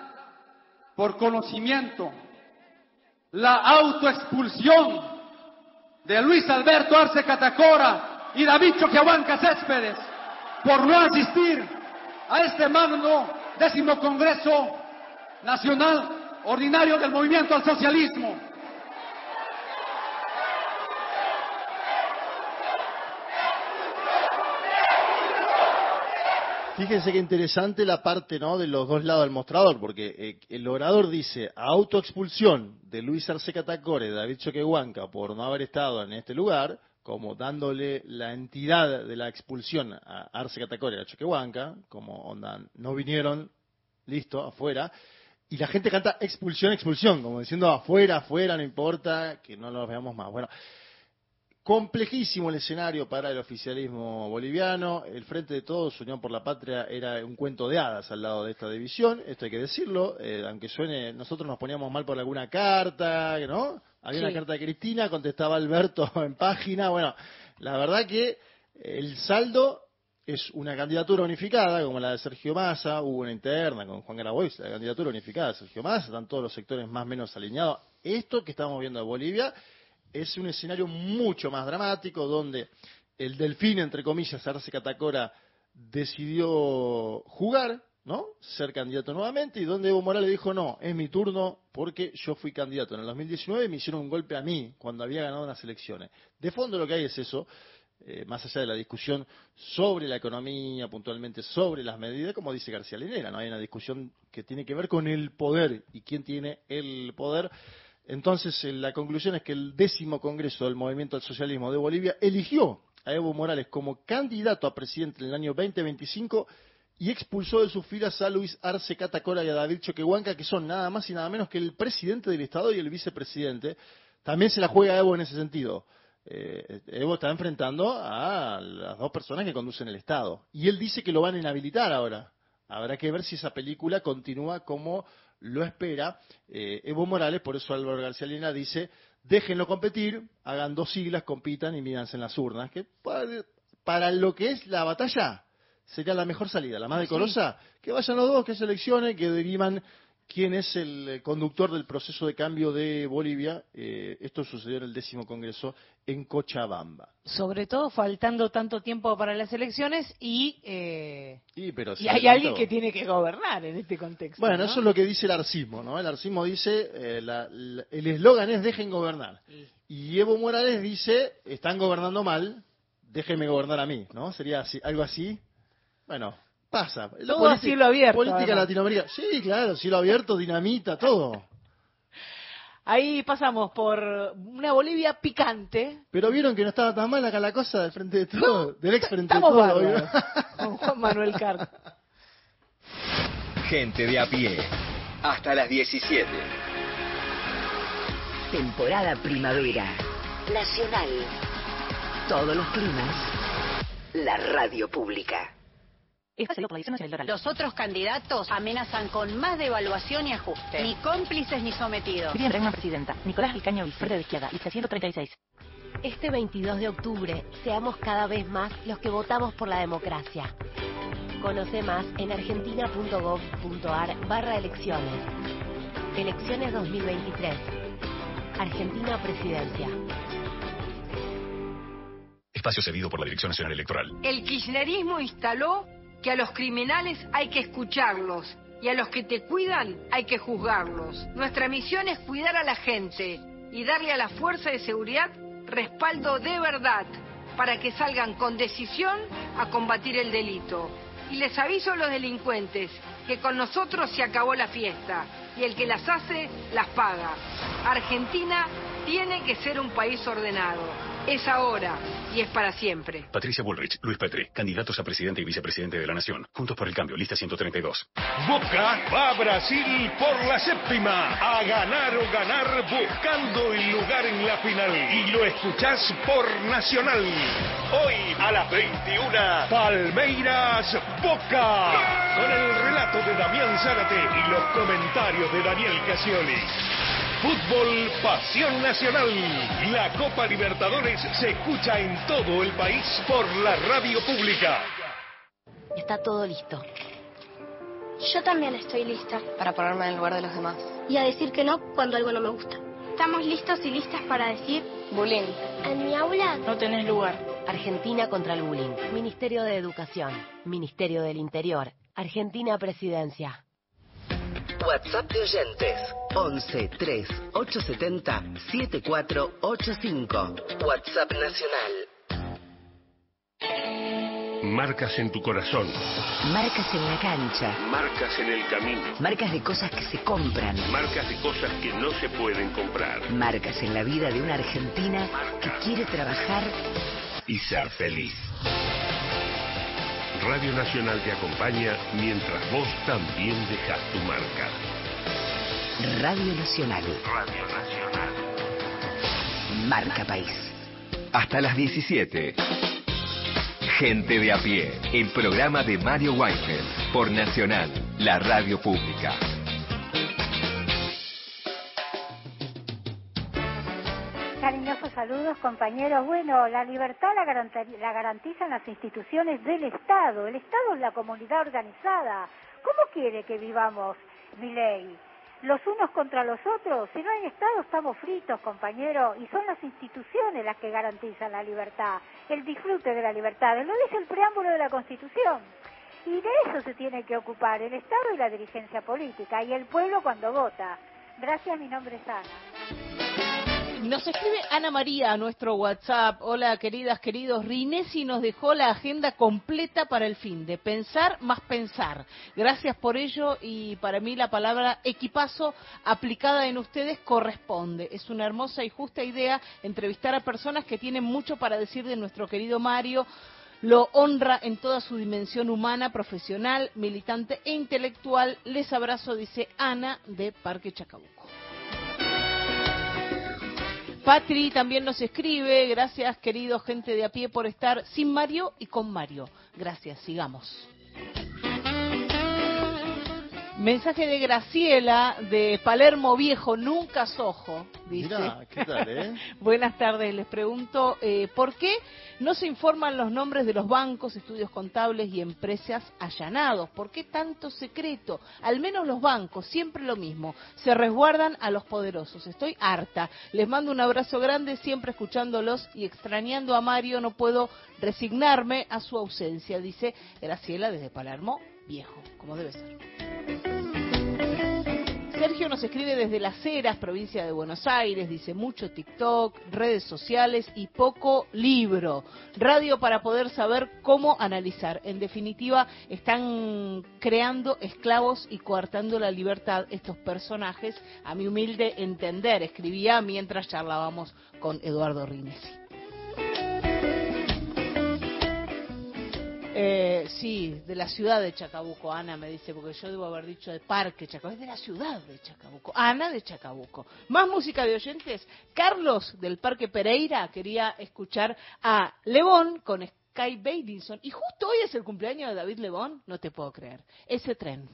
por conocimiento la autoexpulsión de Luis Alberto Arce Catacora y David Choquehuanca Céspedes por no asistir a este magno décimo Congreso Nacional Ordinario del Movimiento al Socialismo. Fíjense qué interesante la parte ¿no? de los dos lados del mostrador, porque eh, el orador dice autoexpulsión de Luis Arce Catacore, David Choquehuanca, por no haber estado en este lugar, como dándole la entidad de la expulsión a Arce Catacore a Choquehuanca, como onda, no vinieron, listo, afuera, y la gente canta expulsión, expulsión, como diciendo afuera, afuera, no importa, que no los veamos más. Bueno, Complejísimo el escenario para el oficialismo boliviano. El Frente de Todos, Unión por la Patria, era un cuento de hadas al lado de esta división. Esto hay que decirlo, eh, aunque suene, nosotros nos poníamos mal por alguna carta, ¿no? Había una carta de Cristina, contestaba Alberto en página. Bueno, la verdad que el saldo es una candidatura unificada, como la de Sergio Massa, hubo una interna con Juan Grabois, la candidatura unificada de Sergio Massa, están todos los sectores más o menos alineados. Esto que estamos viendo en Bolivia es un escenario mucho más dramático donde el delfín, entre comillas, Arce Catacora, decidió jugar, ¿no? Ser candidato nuevamente y donde Evo Morales dijo, no, es mi turno porque yo fui candidato en el 2019 y me hicieron un golpe a mí cuando había ganado las elecciones. De fondo lo que hay es eso, eh, más allá de la discusión sobre la economía, puntualmente sobre las medidas, como dice García Linera, ¿no? Hay una discusión que tiene que ver con el poder y quién tiene el poder. Entonces, eh, la conclusión es que el décimo Congreso del Movimiento al Socialismo de Bolivia eligió a Evo Morales como candidato a presidente en el año 2025 y expulsó de sus filas a Luis Arce Catacora y a David Choquehuanca, que son nada más y nada menos que el presidente del Estado y el vicepresidente. También se la juega Evo en ese sentido. Eh, Evo está enfrentando a las dos personas que conducen el Estado. Y él dice que lo van a inhabilitar ahora. Habrá que ver si esa película continúa como lo espera eh, Evo Morales, por eso Álvaro García Lina dice, déjenlo competir, hagan dos siglas, compitan y mídanse en las urnas, que para, lo que es la batalla sería la mejor salida, la más decorosa, que vayan los dos, que seleccionen, que derivan quién es el eh, conductor del proceso de cambio de Bolivia. Eh, esto sucedió en el décimo Congreso en Cochabamba. Sobre todo faltando tanto tiempo para las elecciones y, eh, y, hay alguien que tiene que gobernar en este contexto. Bueno, eso es lo que dice el arcismo, ¿no? El arcismo dice, el eslogan es dejen gobernar. Y Evo Morales dice, están gobernando mal, déjenme gobernar a mí, ¿no? Sería así, algo así. Bueno, pasa. Todo a cielo abierto. Política Latinoamérica. Sí, claro, cielo abierto, dinamita, todo. Ahí pasamos por una Bolivia picante. Pero vieron que no estaba tan mal acá la cosa del frente de todo, del ex frente de todo. Con Juan Manuel Carr. Gente de a pie. Hasta las 17. Temporada primavera. Nacional. Todos los climas. La radio pública. Los otros candidatos amenazan con más devaluación y ajuste. Ni cómplices ni sometidos. Miriam Bregman, presidenta. Nicolás Vilcaño, Verde de Izquierda, lista 136. Este 22 de octubre, seamos cada vez más los que votamos por la democracia. Conoce más en argentina.gov.ar barra elecciones. Elecciones 2023. Argentina Presidencia. Espacio cedido por la Dirección Nacional Electoral. El kirchnerismo instaló que a los criminales hay que escucharlos y a los que te cuidan hay que juzgarlos. Nuestra misión es cuidar a la gente y darle a la fuerza de seguridad respaldo de verdad para que salgan con decisión a combatir el delito. Y les aviso a los delincuentes que con nosotros se acabó la fiesta y el que las hace las paga. Argentina tiene que ser un país ordenado. Es ahora y es para siempre. Patricia Bullrich, Luis Petri, candidatos a presidente y vicepresidente de la Nación. Juntos por el cambio, lista 132. Boca va a Brasil por la séptima. A ganar o ganar buscando el lugar en la final. Y lo escuchás por Nacional. Hoy a las 21, Palmeiras Boca. Con el relato de Damián Zárate y los comentarios de Daniel Casioli. Fútbol Pasión Nacional. La Copa Libertadores se escucha en todo el país por la radio pública. Está todo listo. Yo también estoy lista. Para ponerme en el lugar de los demás. Y a decir que no cuando algo no me gusta. Estamos listos y listas para decir... Bullying. En mi aula... No tenés lugar. Argentina contra el bullying. Ministerio de Educación. Ministerio del Interior. Argentina Presidencia. WhatsApp de oyentes 11 3 870 7485. WhatsApp nacional. Marcas en tu corazón. Marcas en la cancha. Marcas en el camino. Marcas de cosas que se compran. Marcas de cosas que no se pueden comprar. Marcas en la vida de una argentina que quiere trabajar y ser feliz. Radio Nacional te acompaña mientras vos también dejas tu marca. Radio Nacional. Radio Nacional. Marca País. Hasta las 17. Gente de a pie, el programa de Mario Weinfeld por Nacional, la radio pública. Saludos, compañeros. Bueno, la libertad la, la garantizan las instituciones del Estado. El Estado es la comunidad organizada. ¿Cómo quiere que vivamos, mi ley? los unos contra los otros. Si no hay Estado estamos fritos, compañero, y son las instituciones las que garantizan la libertad, el disfrute de la libertad. Lo dice el preámbulo de la Constitución. Y de eso se tiene que ocupar el Estado y la dirigencia política, y el pueblo cuando vota. Gracias, mi nombre es Ana. Nos escribe Ana María a nuestro WhatsApp. Hola, queridas, queridos. Rinesi nos dejó la agenda completa para el fin de pensar más pensar. Gracias por ello y para mí la palabra equipazo aplicada en ustedes corresponde. Es una hermosa y justa idea entrevistar a personas que tienen mucho para decir de nuestro querido Mario lo honra en toda su dimensión humana, profesional, militante e intelectual. Les abrazo, dice Ana de Parque Chacabuco. Patri también nos escribe, gracias querido gente de a pie por estar sin Mario y con Mario. Gracias, sigamos. Mensaje de Graciela de Palermo Viejo, nunca sojo, dice. ¿qué tal, eh? Buenas tardes, les pregunto, eh, ¿por qué no se informan los nombres de los bancos, estudios contables y empresas allanados? ¿Por qué tanto secreto? Al menos los bancos, siempre lo mismo, se resguardan a los poderosos. Estoy harta. Les mando un abrazo grande, siempre escuchándolos y extrañando a Mario, no puedo resignarme a su ausencia, dice Graciela desde Palermo Viejo, como debe ser. Sergio nos escribe desde Las Heras, provincia de Buenos Aires, dice mucho TikTok, redes sociales y poco libro. Radio para poder saber cómo analizar. En definitiva, están creando esclavos y coartando la libertad estos personajes, a mi humilde entender, escribía mientras charlábamos con Eduardo Rinesi. Eh, sí, de la ciudad de Chacabuco, Ana me dice, porque yo debo haber dicho de Parque Chacabuco, es de la ciudad de Chacabuco, Ana de Chacabuco. Más música de oyentes, Carlos del Parque Pereira quería escuchar a Lebón con Sky Davidson, y justo hoy es el cumpleaños de David Lebón, no te puedo creer, ese tren.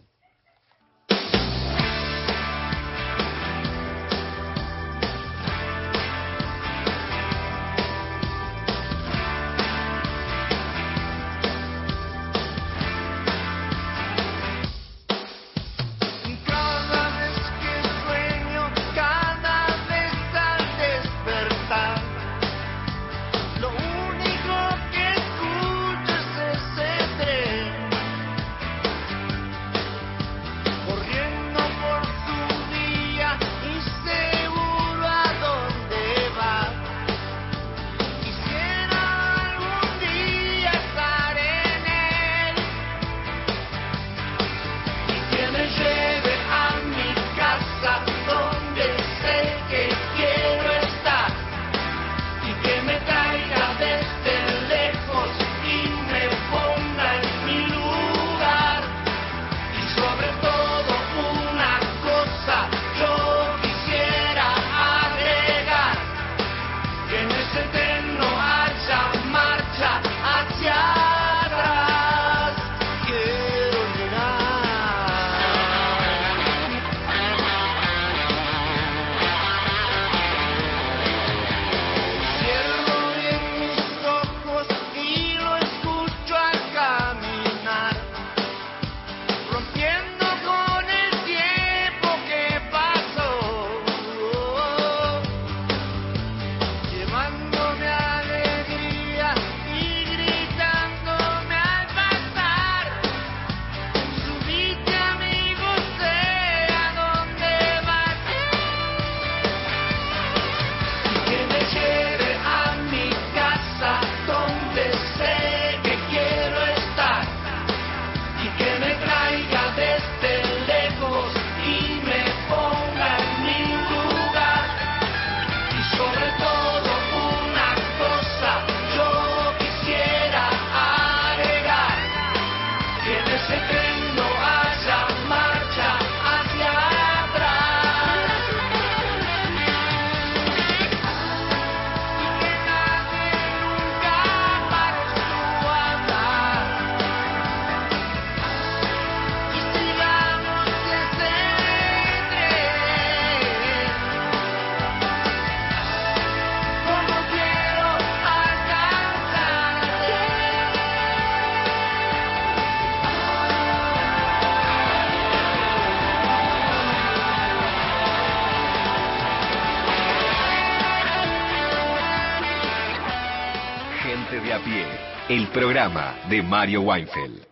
Programa de Mario Weinfeld.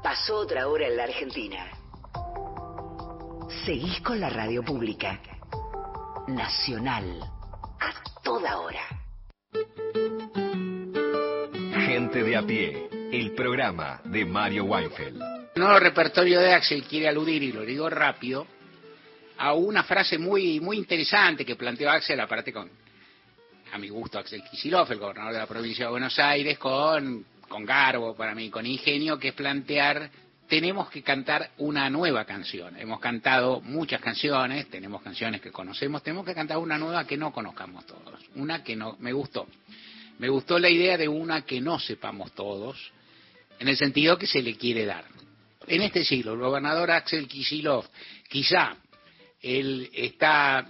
Pasó otra hora en la Argentina. Seguís con la radio pública. Nacional. A toda hora. Gente de a pie. El programa de Mario Weinfeld. El nuevo repertorio de Axel quiere aludir, y lo digo rápido, a una frase muy, muy interesante que planteó Axel, aparte con, a mi gusto, Axel Kicillof, el gobernador de la provincia de Buenos Aires, con, con garbo para mí, con ingenio, que es plantear, tenemos que cantar una nueva canción. Hemos cantado muchas canciones, tenemos canciones que conocemos, tenemos que cantar una nueva que no conozcamos todos, una que no, me gustó. Me gustó la idea de una que no sepamos todos, en el sentido que se le quiere dar. En este siglo, el gobernador Axel Kicillof, quizá él está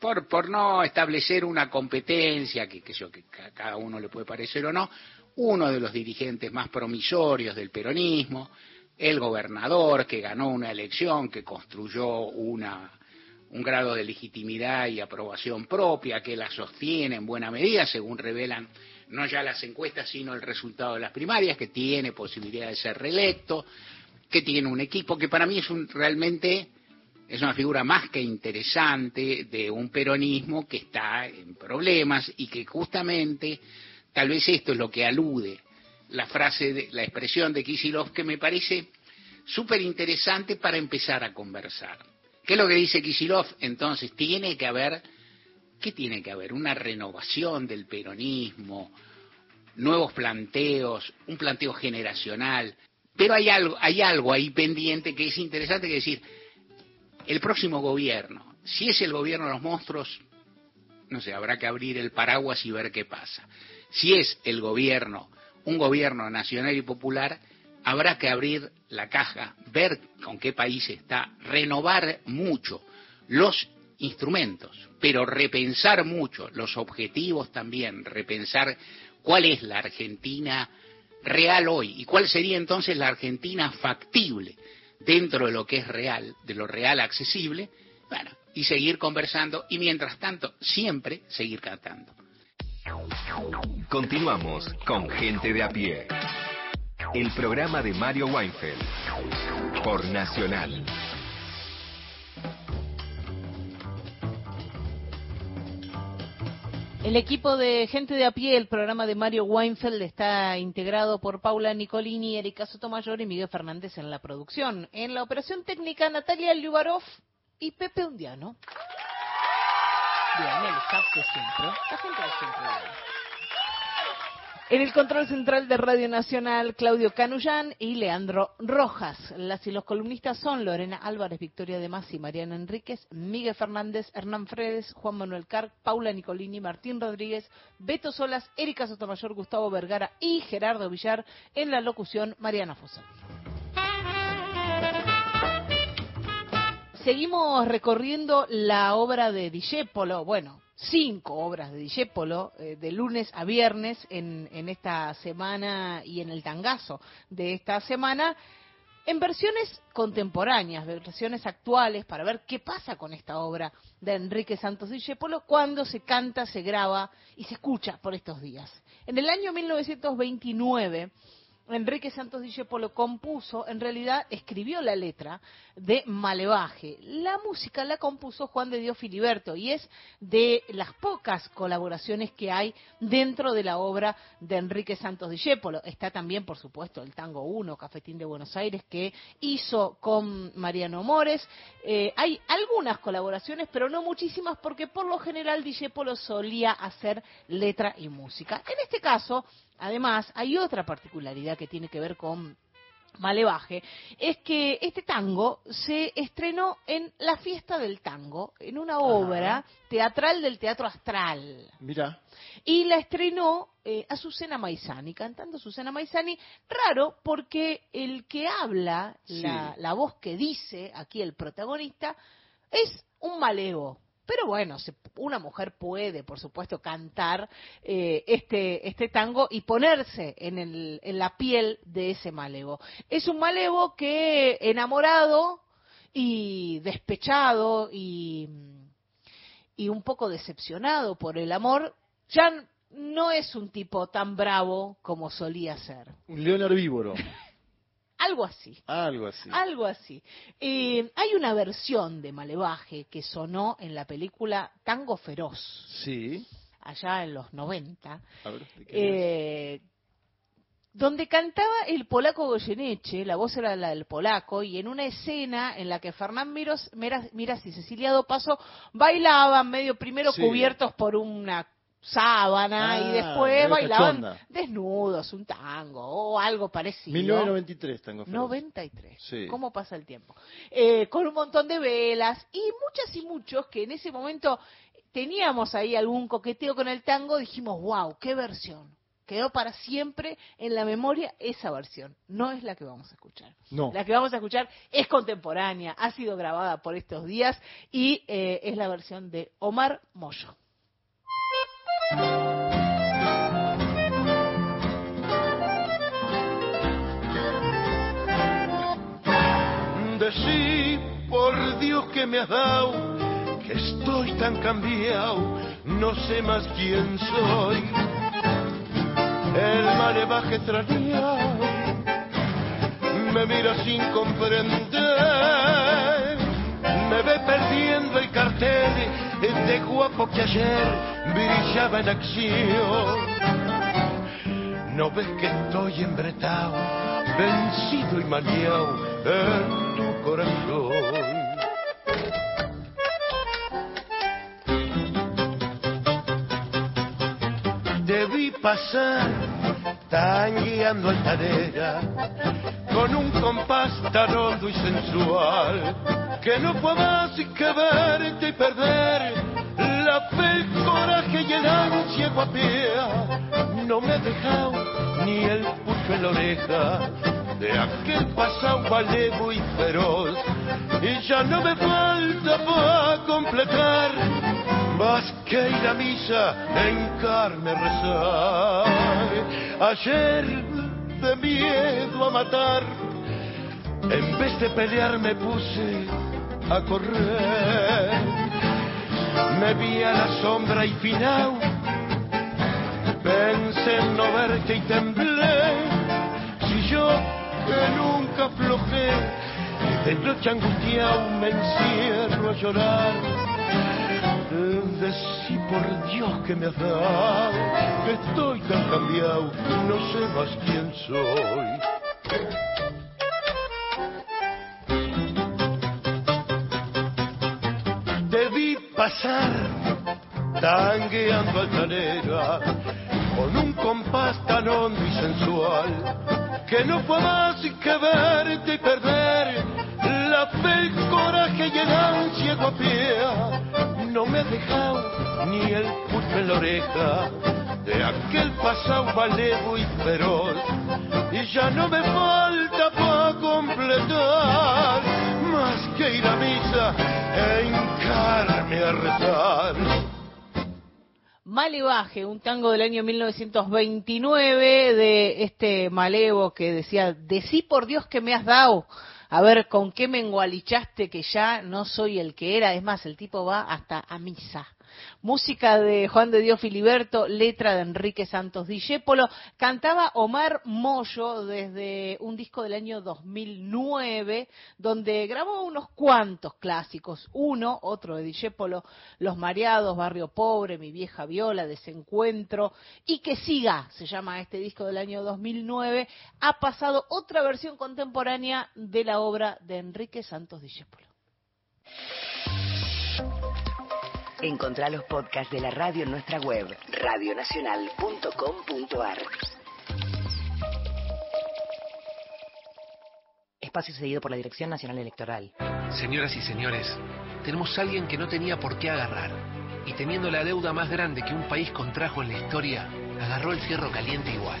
por, por no establecer una competencia que, que, que a cada uno le puede parecer o no, uno de los dirigentes más promisorios del peronismo, el gobernador que ganó una elección, que construyó una, un grado de legitimidad y aprobación propia, que la sostiene en buena medida, según revelan no ya las encuestas, sino el resultado de las primarias, que tiene posibilidad de ser reelecto, que tiene un equipo que para mí es un, realmente es una figura más que interesante de un peronismo que está en problemas y que justamente, tal vez esto es lo que alude la frase, de, la expresión de Kisilov, que me parece súper interesante para empezar a conversar. ¿Qué es lo que dice Kisilov? Entonces, tiene que haber, ¿qué tiene que haber? Una renovación del peronismo, nuevos planteos, un planteo generacional. Pero hay algo, hay algo ahí pendiente que es interesante, que decir, el próximo gobierno, si es el gobierno de los monstruos, no sé, habrá que abrir el paraguas y ver qué pasa. Si es el gobierno, un gobierno nacional y popular, habrá que abrir la caja, ver con qué país está, renovar mucho los instrumentos, pero repensar mucho los objetivos también, repensar cuál es la Argentina real hoy y cuál sería entonces la Argentina factible dentro de lo que es real, de lo real accesible, bueno, y seguir conversando y mientras tanto siempre seguir cantando. Continuamos con Gente de a pie. El programa de Mario Weinfeld por Nacional. El equipo de Gente de a pie, el programa de Mario Weinfeld, está integrado por Paula Nicolini, Erika Sotomayor y Miguel Fernández en la producción. En la operación técnica, Natalia Liubarov y Pepe Undiano. Bien. En el control central de Radio Nacional, Claudio Canullán y Leandro Rojas. Las y los columnistas son Lorena Álvarez, Victoria de Masi, Mariana Enríquez, Miguel Fernández, Hernán Fredes, Juan Manuel Carr, Paula Nicolini, Martín Rodríguez, Beto Solas, Erika Sotomayor, Gustavo Vergara y Gerardo Villar. En la locución, Mariana Fosa. Seguimos recorriendo la obra de Dijépolo, bueno, cinco obras de Dijépolo, eh, de lunes a viernes en, en esta semana y en el tangazo de esta semana, en versiones contemporáneas, versiones actuales, para ver qué pasa con esta obra de Enrique Santos Dijépolo cuando se canta, se graba y se escucha por estos días. En el año 1929, Enrique Santos Discépolo compuso, en realidad escribió la letra de Malevaje. La música la compuso Juan de Dios Filiberto y es de las pocas colaboraciones que hay dentro de la obra de Enrique Santos Discépolo. Está también, por supuesto, el Tango 1, Cafetín de Buenos Aires, que hizo con Mariano Mores. Eh, hay algunas colaboraciones, pero no muchísimas, porque por lo general Discépolo solía hacer letra y música. En este caso, Además, hay otra particularidad que tiene que ver con Malevaje, es que este tango se estrenó en la fiesta del tango, en una obra teatral del Teatro Astral. Mira. Y la estrenó eh, Azucena Maizani, cantando Azucena Maizani, raro porque el que habla, la, la voz que dice aquí el protagonista, es un malevo. Pero bueno, una mujer puede, por supuesto, cantar eh, este, este tango y ponerse en, el, en la piel de ese malevo. Es un malevo que enamorado y despechado y y un poco decepcionado por el amor, ya no es un tipo tan bravo como solía ser. Un león herbívoro. Algo así. Algo así. Algo así. Eh, hay una versión de Malevaje que sonó en la película Tango Feroz. Sí. Allá en los 90. eh, donde cantaba el polaco Goyeneche, la voz era la del polaco, y en una escena en la que Fernán Miros, Miras, y Cecilia Dopaso bailaban medio primero cubiertos por una sábana y ah, después bailaban desnudos, un tango o algo parecido. 1993 tango. 93. Sí. ¿Cómo pasa el tiempo? Eh, con un montón de velas y muchas y muchos que en ese momento teníamos ahí algún coqueteo con el tango, dijimos, wow, qué versión. Quedó para siempre en la memoria esa versión. No es la que vamos a escuchar. No. La que vamos a escuchar es contemporánea, ha sido grabada por estos días y eh, es la versión de Omar Moyo. Decí, por Dios que me has dado, que estoy tan cambiado, no sé más quién soy. El malevaje extrañado me mira sin comprender, me ve perdiendo el cartel de guapo que ayer brillaba en acción. No ves que estoy embretado, vencido y maleado en tu corazón. Debí pasar tangueando altanera con un compás tan hondo y sensual que no fue más que verte y perder la fe, el coraje y el ansia guapea. No me he dejado ni el pulso en la oreja de aquel pasado valego y feroz. Y ya no me falta para completar más que ir a misa en carne rezar. Ayer de miedo a matar, en vez de pelear me puse a correr. Me vi a la sombra y final, pensé en no verte y temblé. Si yo que nunca aflojé, de noche angustiado me encierro a llorar. Decí por Dios que me has dado, que estoy tan cambiado, no sé más quién soy. Pasar tangueando altanera con un compás tan hondo y sensual que no fue más que verte y perder la fe, el coraje y el ansia guapea no me he dejado ni el pulso en la oreja de aquel pasado malevo y feroz y ya no me falta para completar que ir a misa e a rezar. Un tango del año 1929 de este malevo que decía, decí por Dios que me has dado, a ver con qué me engualichaste que ya no soy el que era, es más, el tipo va hasta a misa. Música de Juan de Dios Filiberto, letra de Enrique Santos Dijépolo. Cantaba Omar Moyo desde un disco del año 2009, donde grabó unos cuantos clásicos. Uno, otro de Dijépolo, Los Mareados, Barrio Pobre, Mi Vieja Viola, Desencuentro, y que siga, se llama este disco del año 2009. Ha pasado otra versión contemporánea de la obra de Enrique Santos Dijépolo. Encontrá los podcasts de la radio en nuestra web, radionacional.com.ar. Espacio cedido por la Dirección Nacional Electoral. Señoras y señores, tenemos a alguien que no tenía por qué agarrar. Y teniendo la deuda más grande que un país contrajo en la historia, agarró el fierro caliente igual.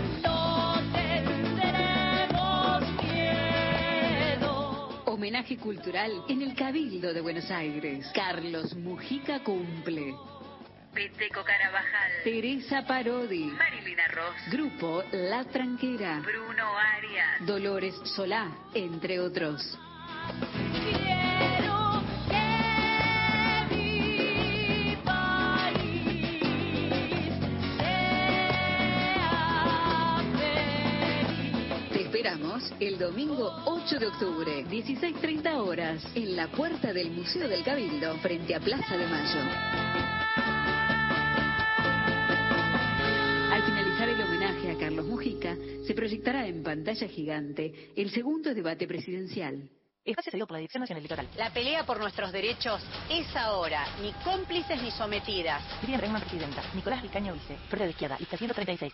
Homenaje cultural en el Cabildo de Buenos Aires. Carlos Mujica cumple. Peteco Carabajal, Teresa Parodi, Marilina Ross, Grupo La Tranquera, Bruno Arias, Dolores Solá, entre otros. Esperamos el domingo 8 de octubre, 16.30 horas, en la puerta del Museo del Cabildo, frente a Plaza de Mayo. Al finalizar el homenaje a Carlos Mujica, se proyectará en pantalla gigante el segundo debate presidencial. Espacio cedido por la Dirección Nacional Electoral. La pelea por nuestros derechos es ahora, ni cómplices ni sometidas. Miriam Bregman, presidenta. Nicolás Vicaño, vice. Frente de izquierda, lista 136.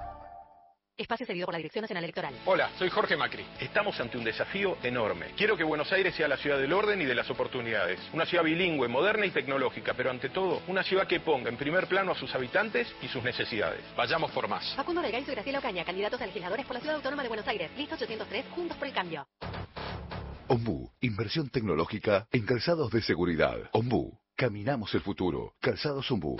Espacio cedido por la Dirección Nacional Electoral. Hola, soy Jorge Macri. Estamos ante un desafío enorme. Quiero que Buenos Aires sea la ciudad del orden y de las oportunidades. Una ciudad bilingüe, moderna y tecnológica, pero ante todo, una ciudad que ponga en primer plano a sus habitantes y sus necesidades. Vayamos por más. Facundo Delgado y Graciela Ocaña, candidatos a legisladores por la Ciudad Autónoma de Buenos Aires. Lista 803, Juntos por el Cambio. Ombú, inversión tecnológica en calzados de seguridad. Ombú, caminamos el futuro. Calzados Ombú,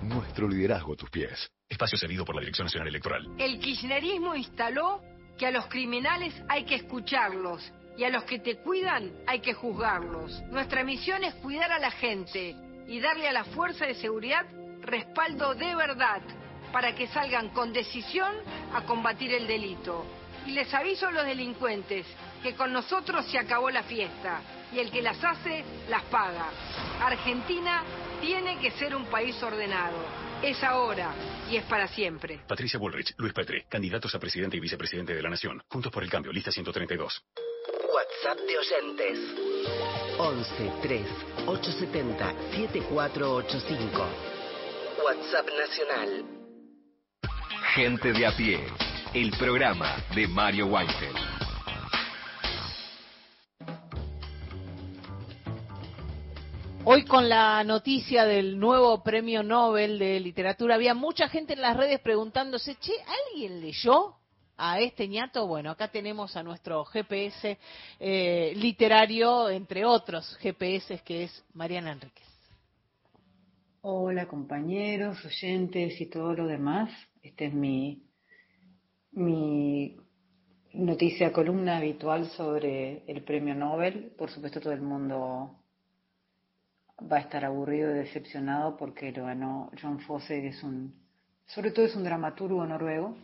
nuestro liderazgo a tus pies. Espacio cedido por la Dirección Nacional Electoral. El kirchnerismo instaló que a los criminales hay que escucharlos y a los que te cuidan hay que juzgarlos. Nuestra misión es cuidar a la gente y darle a la fuerza de seguridad respaldo de verdad para que salgan con decisión a combatir el delito. Y les aviso a los delincuentes que con nosotros se acabó la fiesta y el que las hace las paga. Argentina tiene que ser un país ordenado. Es ahora y es para siempre. Patricia Bullrich, Luis Petri, candidatos a presidente y vicepresidente de la Nación. Juntos por el Cambio, lista 132. WhatsApp de oyentes. 11 3 870 7485. WhatsApp nacional. Gente de a pie. El programa de Mario Weinfeld. Hoy con la noticia del nuevo premio Nobel de literatura, había mucha gente en las redes preguntándose, che, ¿alguien leyó a este ñato? Bueno, acá tenemos a nuestro GPS eh, literario, entre otros GPS, que es Mariana Enríquez. Hola compañeros, oyentes y todo lo demás. Esta es mi, mi noticia columna habitual sobre el premio Nobel. Por supuesto todo el mundo va a estar aburrido y decepcionado porque lo ganó John Fosse, que es un, sobre todo es un dramaturgo noruego.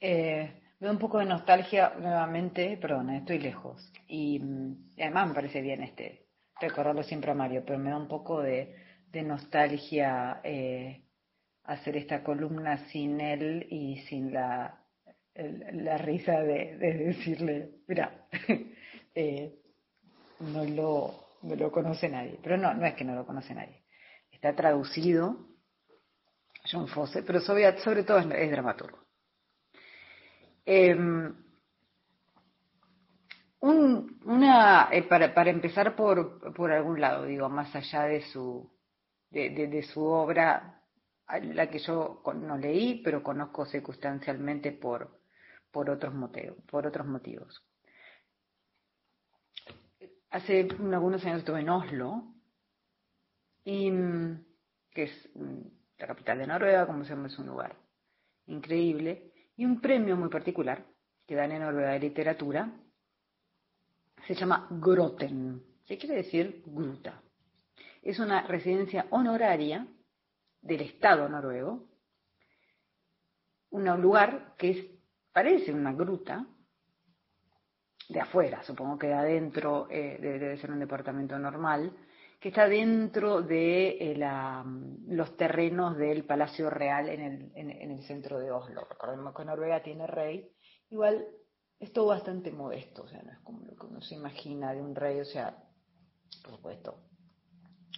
Eh, me da un poco de nostalgia nuevamente, perdón, estoy lejos. Y, mm, y además me parece bien este recordarlo siempre a Mario, pero me da un poco de, de nostalgia eh, hacer esta columna sin él y sin la, la risa de, de decirle, mira, eh, no lo, no lo conoce nadie. Pero no, no es que no lo conoce nadie. Está traducido John Fosse, pero sobre, todo es, dramaturgo. Em, un- una, eh, para, para empezar por, por algún lado, digo, más allá de su, de, de- su obra, la que yo no leí, pero conozco circunstancialmente por, por, otros motivos, por otros motivos. Hace algunos años estuve en Oslo, mm, que es mm, la capital de Noruega, como se llama, es un lugar increíble, y un premio muy particular que dan en Noruega de literatura se llama Groten, que quiere decir gruta. Es una residencia honoraria del Estado noruego, un lugar que parece una gruta, de afuera, supongo que de adentro eh, debe, ser un departamento normal, que está dentro de eh, la, los terrenos del Palacio Real en el, en, en el centro de Oslo. Recordemos que Noruega tiene rey. Igual es todo bastante modesto, o sea, no es como lo que uno se imagina de un rey, o sea, por supuesto,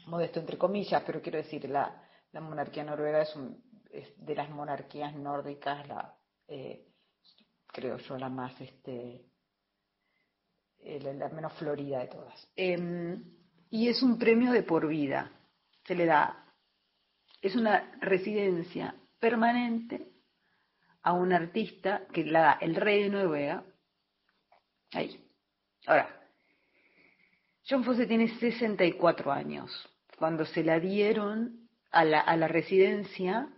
modesto entre comillas, pero quiero decir, la, la monarquía noruega es, un, es de las monarquías nórdicas, la, eh, creo yo, la más, este, eh, la, menos florida de todas. Em, y es un premio de por vida. Se le da, es una residencia permanente a un artista que la da el rey de Noruega. Ahí. Ahora, John Fosse tiene 64 años. Cuando se la dieron a la, a la residencia,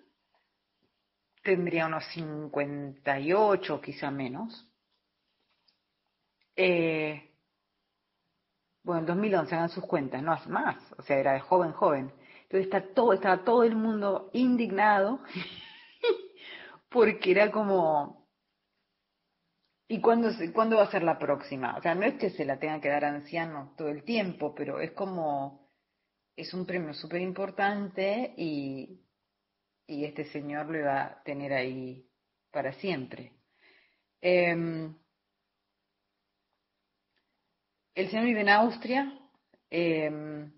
tendría unos 58, quizá menos. Eh, bueno, en 2011 hagan sus cuentas, no hace más, o sea, era de joven, joven. Entonces está todo, estaba todo el mundo indignado porque era como, ¿y cuándo, cuándo va a ser la próxima? O sea, no es que se la tenga que dar a ancianos todo el tiempo, pero es como, es un premio súper importante y, y este señor lo iba a tener ahí para siempre. Em, el señor vive en Austria. eh,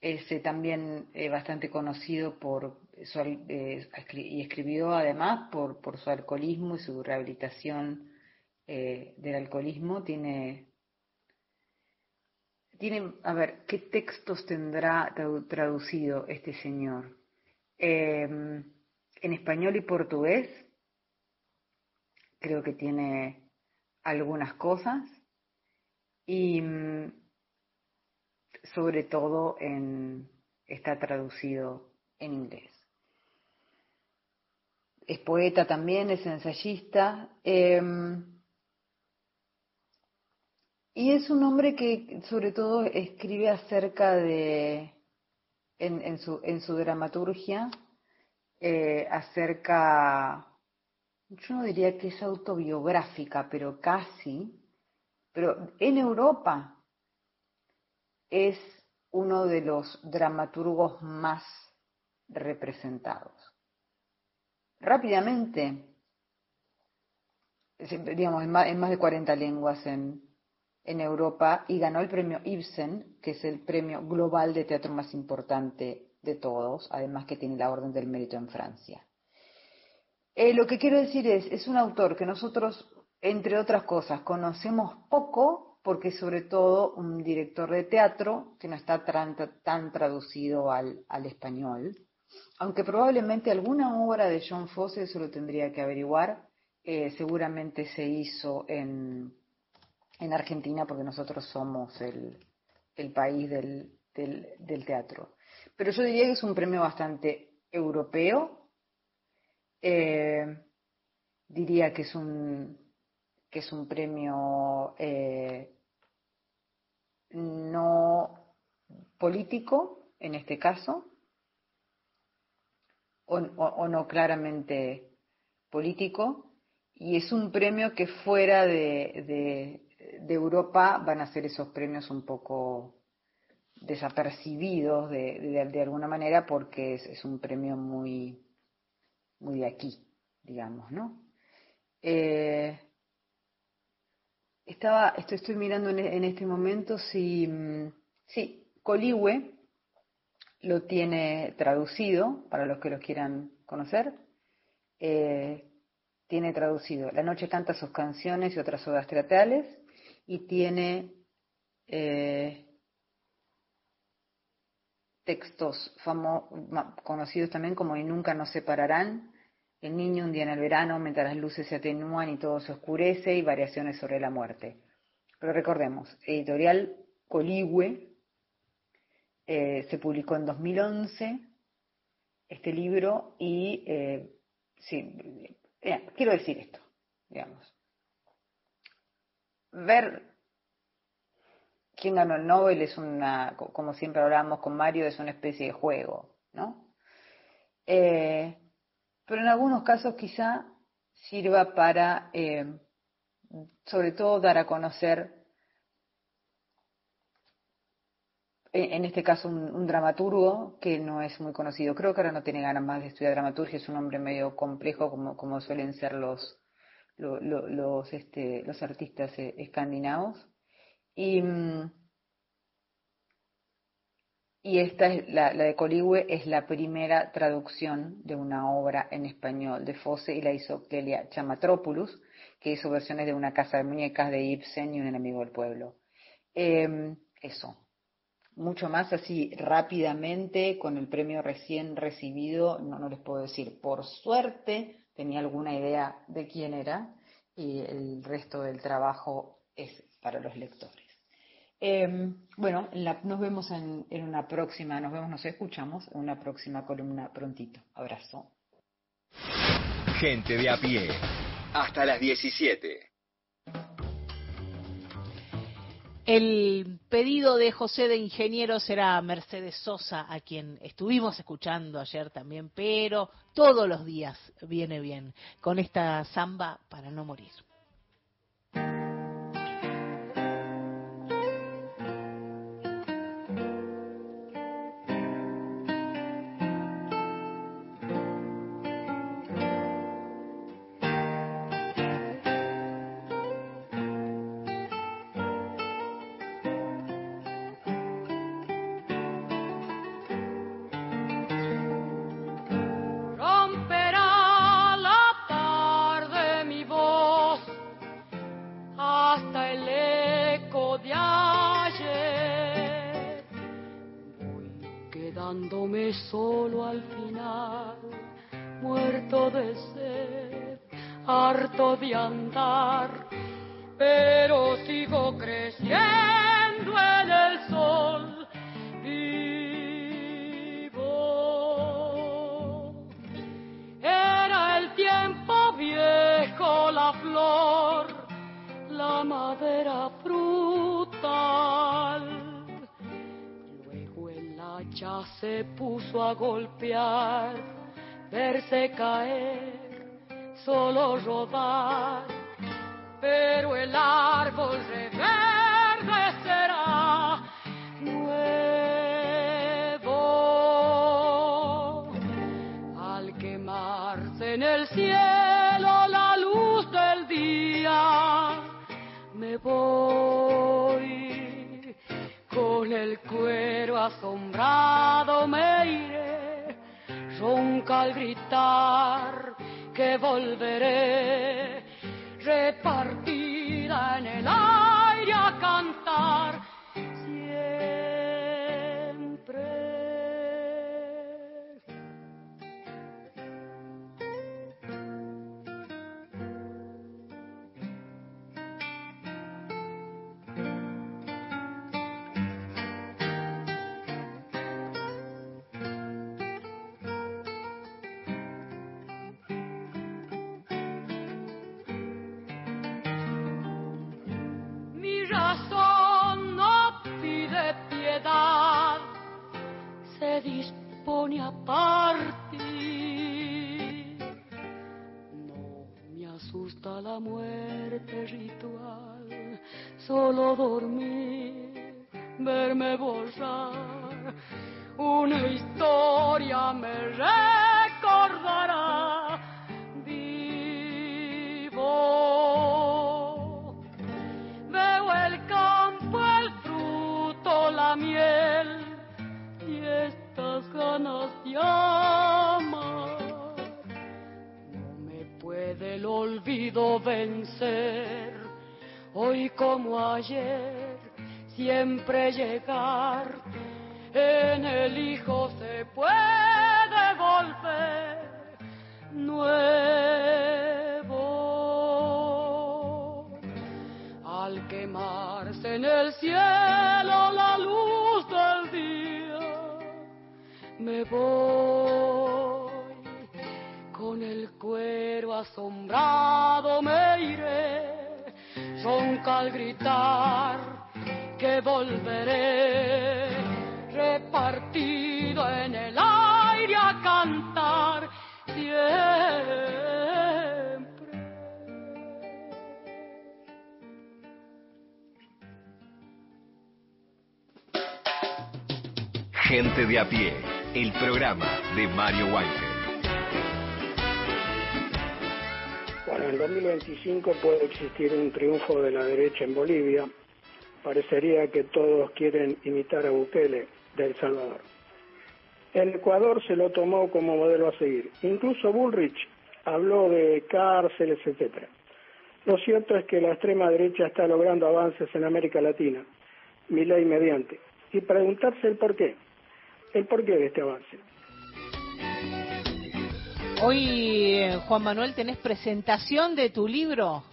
es eh, también eh, bastante conocido por su, eh, y escribió además por, por su alcoholismo y su rehabilitación eh, del alcoholismo. Tiene, tiene, a ver, ¿qué textos tendrá tradu- traducido este señor? Eh, en español y portugués creo que tiene algunas cosas y mm, sobre todo está traducido en inglés. Es poeta también, es ensayista em, y es un hombre que sobre todo escribe acerca de, en, en su, en su dramaturgia, eh, acerca, yo no diría que es autobiográfica, pero casi, pero en Europa es uno de los dramaturgos más representados. Rápidamente, digamos, en más, de 40 lenguas en, en Europa y ganó el premio Ibsen, que es el premio global de teatro más importante de todos, además que tiene la Orden del Mérito en Francia. Eh, lo que quiero decir es, es un autor que nosotros, entre otras cosas, conocemos poco porque sobre todo un director de teatro que no está tan, traducido al, español, aunque probablemente alguna obra de John Fosse, eso lo tendría que averiguar, eh, seguramente se hizo en, en Argentina porque nosotros somos el, país del teatro. Pero yo diría que es un premio bastante europeo, eh, diría que es un que es un premio eh, no político en este caso o, o- no claramente político y es un premio que fuera de, de- de Europa van a ser esos premios un poco desapercibidos de, de- de alguna manera porque es, es un premio muy muy de aquí digamos no Eh, estaba estoy, mirando en, en este momento si mm, sí Coligüe lo tiene traducido para los que lo quieran conocer. Eh, tiene traducido La noche canta sus canciones y otras obras teatrales y tiene eh, textos famo- conocidos también como Y nunca nos separarán, El niño un día en el verano, mientras las luces se atenúan y todo se oscurece, y Variaciones sobre la muerte. Pero recordemos, editorial Coligüe, eh, se publicó en 2011 este libro y, eh, sí, eh, quiero decir esto, digamos. Ver quién ganó el Nobel es una, co- como siempre hablamos con Mario, es una especie de juego, ¿no? Pero en algunos casos quizá sirva para, eh, sobre todo, dar a conocer en este caso un, dramaturgo que no es muy conocido. Creo que ahora no tiene ganas más de estudiar dramaturgia, es un hombre medio complejo como, como suelen ser los, este, los artistas eh, escandinavos. Mm, y esta es la, de Coligüe es la primera traducción de una obra en español de Fosse y la hizo Clelia Chamatropoulos, que hizo versiones de Una casa de muñecas de Ibsen y Un enemigo del pueblo. Em, eso, mucho más así rápidamente, con el premio recién recibido, no, no les puedo decir, por suerte tenía alguna idea de quién era y el resto del trabajo es para los lectores. Em, bueno, nos vemos en, en una próxima, nos vemos, nos escuchamos en una próxima columna prontito. Abrazo. Gente de a pie. Hasta las 17. El pedido de José de Ingeniero será Mercedes Sosa, a quien estuvimos escuchando ayer también, pero todos los días viene bien con esta samba para no morir. el cuero asombrado me iré, ronca al gritar que volveré, repartida en el aire a cantar existir un triunfo de la derecha en Bolivia. Parecería que todos quieren imitar a Bukele de El Salvador. En Ecuador se lo tomó como modelo a seguir. Incluso Bullrich habló de cárceles, etcétera. Lo cierto es que la extrema derecha está logrando avances en América Latina, mi ley mediante, y preguntarse el por qué, el porqué de este avance. Hoy, eh, Juan Manuel, tenés presentación de tu libro.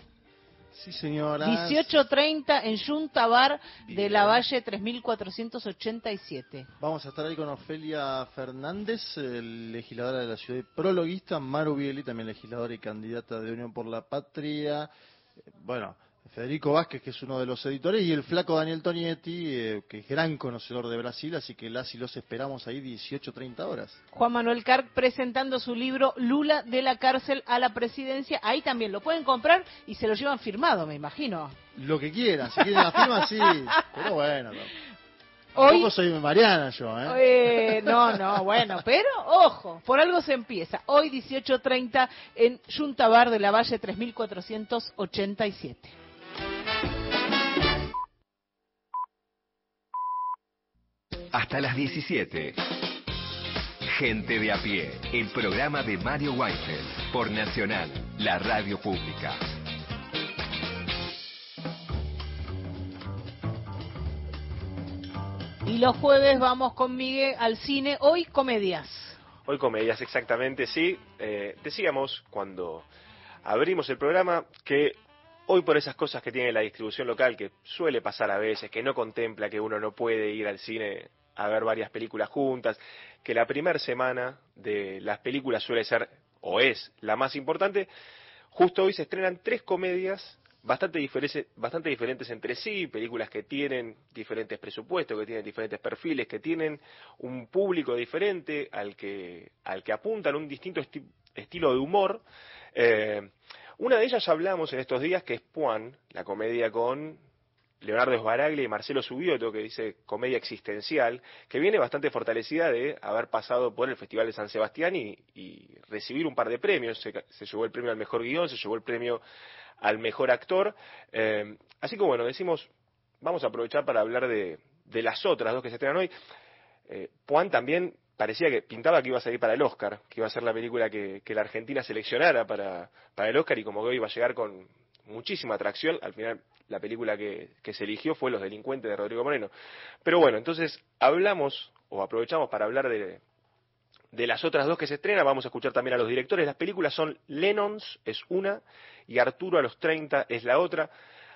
Sí, señora. 18.30 en Junta Bar de la Valle 3487. Vamos a estar ahí con Ofelia Fernández, eh, legisladora de la ciudad de Prologuista, Maru Bieli, también legisladora y candidata de Unión por la Patria. Eh, Bueno, Federico Vázquez, que es uno de los editores, y el flaco Daniel Tonietti, eh, que es gran conocedor de Brasil, así que las y los esperamos ahí 18.30 horas. Juan Manuel Carc presentando su libro Lula de la cárcel a la presidencia. Ahí también lo pueden comprar y se lo llevan firmado, me imagino. Lo que quieran, si quieren la firma, sí, pero bueno. Hoy- soy Mariana yo, ¿eh? Eh, no, no, bueno, pero ojo, por algo se empieza. Hoy 18.30 en Junta Bar de la Valle 3487. Hasta las 17. Gente de a pie, el programa de Mario Weinfeld por Nacional, la radio pública. Y los jueves vamos con Miguel al cine, hoy comedias. Hoy comedias, exactamente, sí. Eh, decíamos cuando abrimos el programa que hoy por esas cosas que tiene la distribución local, que suele pasar a veces, que no contempla que uno no puede ir al cine a ver varias películas juntas, que la primera semana de las películas suele ser, o es, la más importante, justo hoy se estrenan tres comedias bastante, diferentes entre sí, películas que tienen diferentes presupuestos, que tienen diferentes perfiles, que tienen un público diferente al que, al que apuntan, un distinto esti- estilo de humor. Eh, una de ellas hablamos en estos días, que es Puan, la comedia con Leonardo Sbaraglia y Marcelo Subioto, que dice comedia existencial, que viene bastante fortalecida de haber pasado por el Festival de San Sebastián y, y recibir un par de premios. Se, llevó el premio al mejor guion, se llevó el premio al mejor actor. Eh, así que bueno, decimos, vamos a aprovechar para hablar de, de las otras dos que se estrenan hoy. Eh, Puan también parecía que pintaba que iba a salir para el Oscar, que iba a ser la película que, que la Argentina seleccionara para, para el Oscar y como que hoy iba a llegar con muchísima atracción, al final la película que, se eligió fue Los Delincuentes de Rodrigo Moreno. Pero bueno, entonces hablamos o aprovechamos para hablar de, de las otras dos que se estrenan, vamos a escuchar también a los directores. Las películas son Lennons, es una, y Arturo a los 30 es la otra.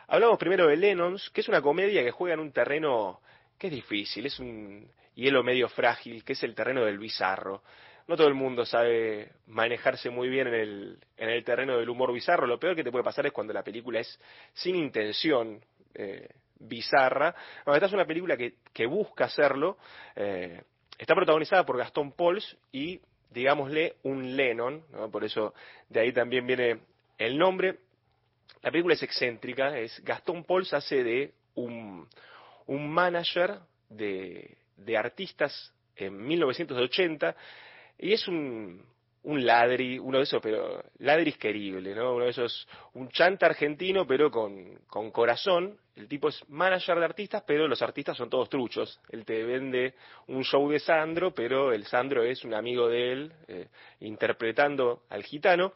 Hablamos primero de Lennons, que es una comedia que juega en un terreno que es difícil, es un hielo medio frágil, que es el terreno del bizarro. No todo el mundo sabe manejarse muy bien en el, en el terreno del humor bizarro. Lo peor que te puede pasar es cuando la película es sin intención eh, bizarra. No, esta es una película que, que busca hacerlo. eh, está protagonizada por Gastón Pauls y, digámosle, un Lennon. ¿no? Por eso de ahí también viene el nombre. La película es excéntrica. Es Gastón Pauls hace de un, un manager de, de artistas en 1980 y es un, un ladri, uno de esos, pero ladris querible, ¿no? Uno de esos, un chanta argentino, pero con, con corazón. El tipo es manager de artistas, pero los artistas son todos truchos. Él te vende un show de Sandro, pero el Sandro es un amigo de él, eh, interpretando al gitano.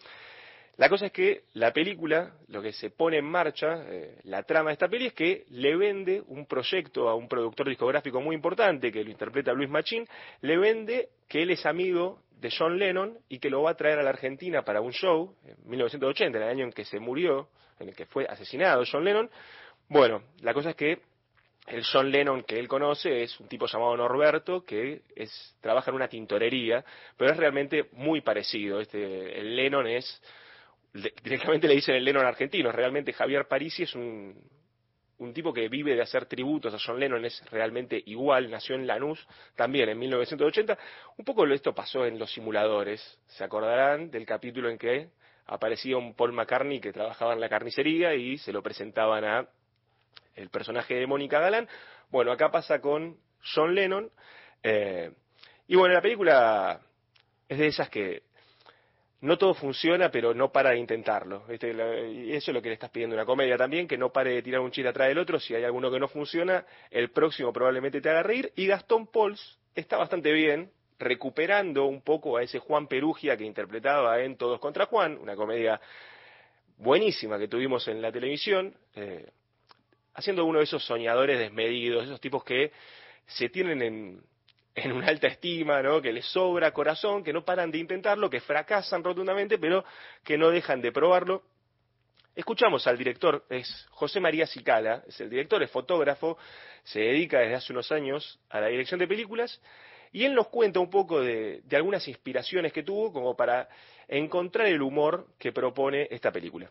La cosa es que la película, lo que se pone en marcha, eh, la trama de esta peli es que le vende un proyecto a un productor discográfico muy importante, que lo interpreta Luis Machín, le vende que él es amigo de John Lennon y que lo va a traer a la Argentina para un show, en 1980, en el año en que se murió, en el que fue asesinado John Lennon. Bueno, la cosa es que el John Lennon que él conoce es un tipo llamado Norberto que es trabaja en una tintorería, pero es realmente muy parecido. Este, el Lennon es directamente le dicen el Lennon argentino. Realmente Javier Parisi es un, un tipo que vive de hacer tributos a John Lennon, es realmente igual, nació en Lanús también en 1980. Un poco esto pasó en Los Simuladores, se acordarán del capítulo en que aparecía un Paul McCartney que trabajaba en la carnicería y se lo presentaban a el personaje de Mónica Galán. Bueno, acá pasa con John Lennon. Eh, y bueno, la película es de esas que no todo funciona, pero no para de intentarlo. ¿viste? La- y eso es lo que le estás pidiendo a una comedia también, que no pare de tirar un chiste atrás del otro. Si hay alguno que no funciona, el próximo probablemente te haga reír. Y Gastón Pauls está bastante bien, recuperando un poco a ese Juan Perugia que interpretaba en Todos contra Juan, una comedia buenísima que tuvimos en la televisión, eh, haciendo uno de esos soñadores desmedidos, esos tipos que se tienen en, en una alta estima, ¿no? que les sobra corazón, que no paran de intentarlo, que fracasan rotundamente, pero que no dejan de probarlo. Escuchamos al director, es José María Cicala, es el director, es fotógrafo, se dedica desde hace unos años a la dirección de películas, y él nos cuenta un poco de, algunas inspiraciones que tuvo como para encontrar el humor que propone esta película.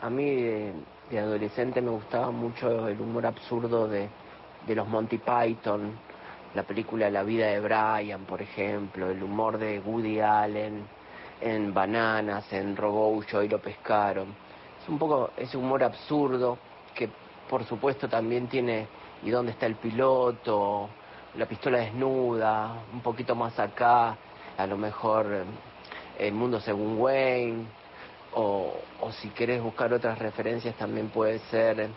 A mí de, de adolescente me gustaba mucho el humor absurdo de los Monty Python, la película La vida de Brian, por ejemplo, el humor de Woody Allen en Bananas, en Robot y lo pescaron. Es un poco ese humor absurdo que por supuesto también tiene ¿Y dónde está el piloto? La pistola desnuda, un poquito más acá, a lo mejor eh, El mundo según Wayne, o, o si querés buscar otras referencias también puede ser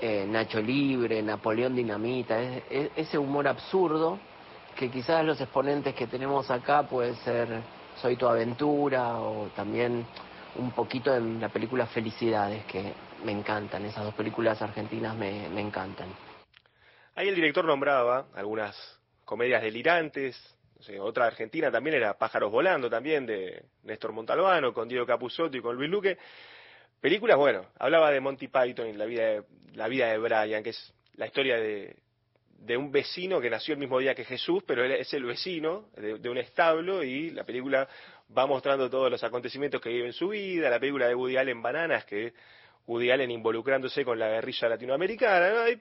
eh, Nacho Libre, Napoleón Dinamita, es- es- ese humor absurdo que quizás los exponentes que tenemos acá puede ser Soy tu aventura o también un poquito en la película Felicidades que me encantan, esas dos películas argentinas me, me encantan. Ahí el director nombraba algunas comedias delirantes, no otra argentina también era Pájaros Volando también, de Néstor Montalbano, con Diego Capusotto y con Luis Luque. Películas, bueno, hablaba de Monty Python y la vida de, la vida de Brian, que es la historia de, de un vecino que nació el mismo día que Jesús, pero él es el vecino de, un establo y la película va mostrando todos los acontecimientos que vive en su vida, la película de Woody Allen Bananas, que Woody Allen involucrándose con la guerrilla latinoamericana, ¿no? hay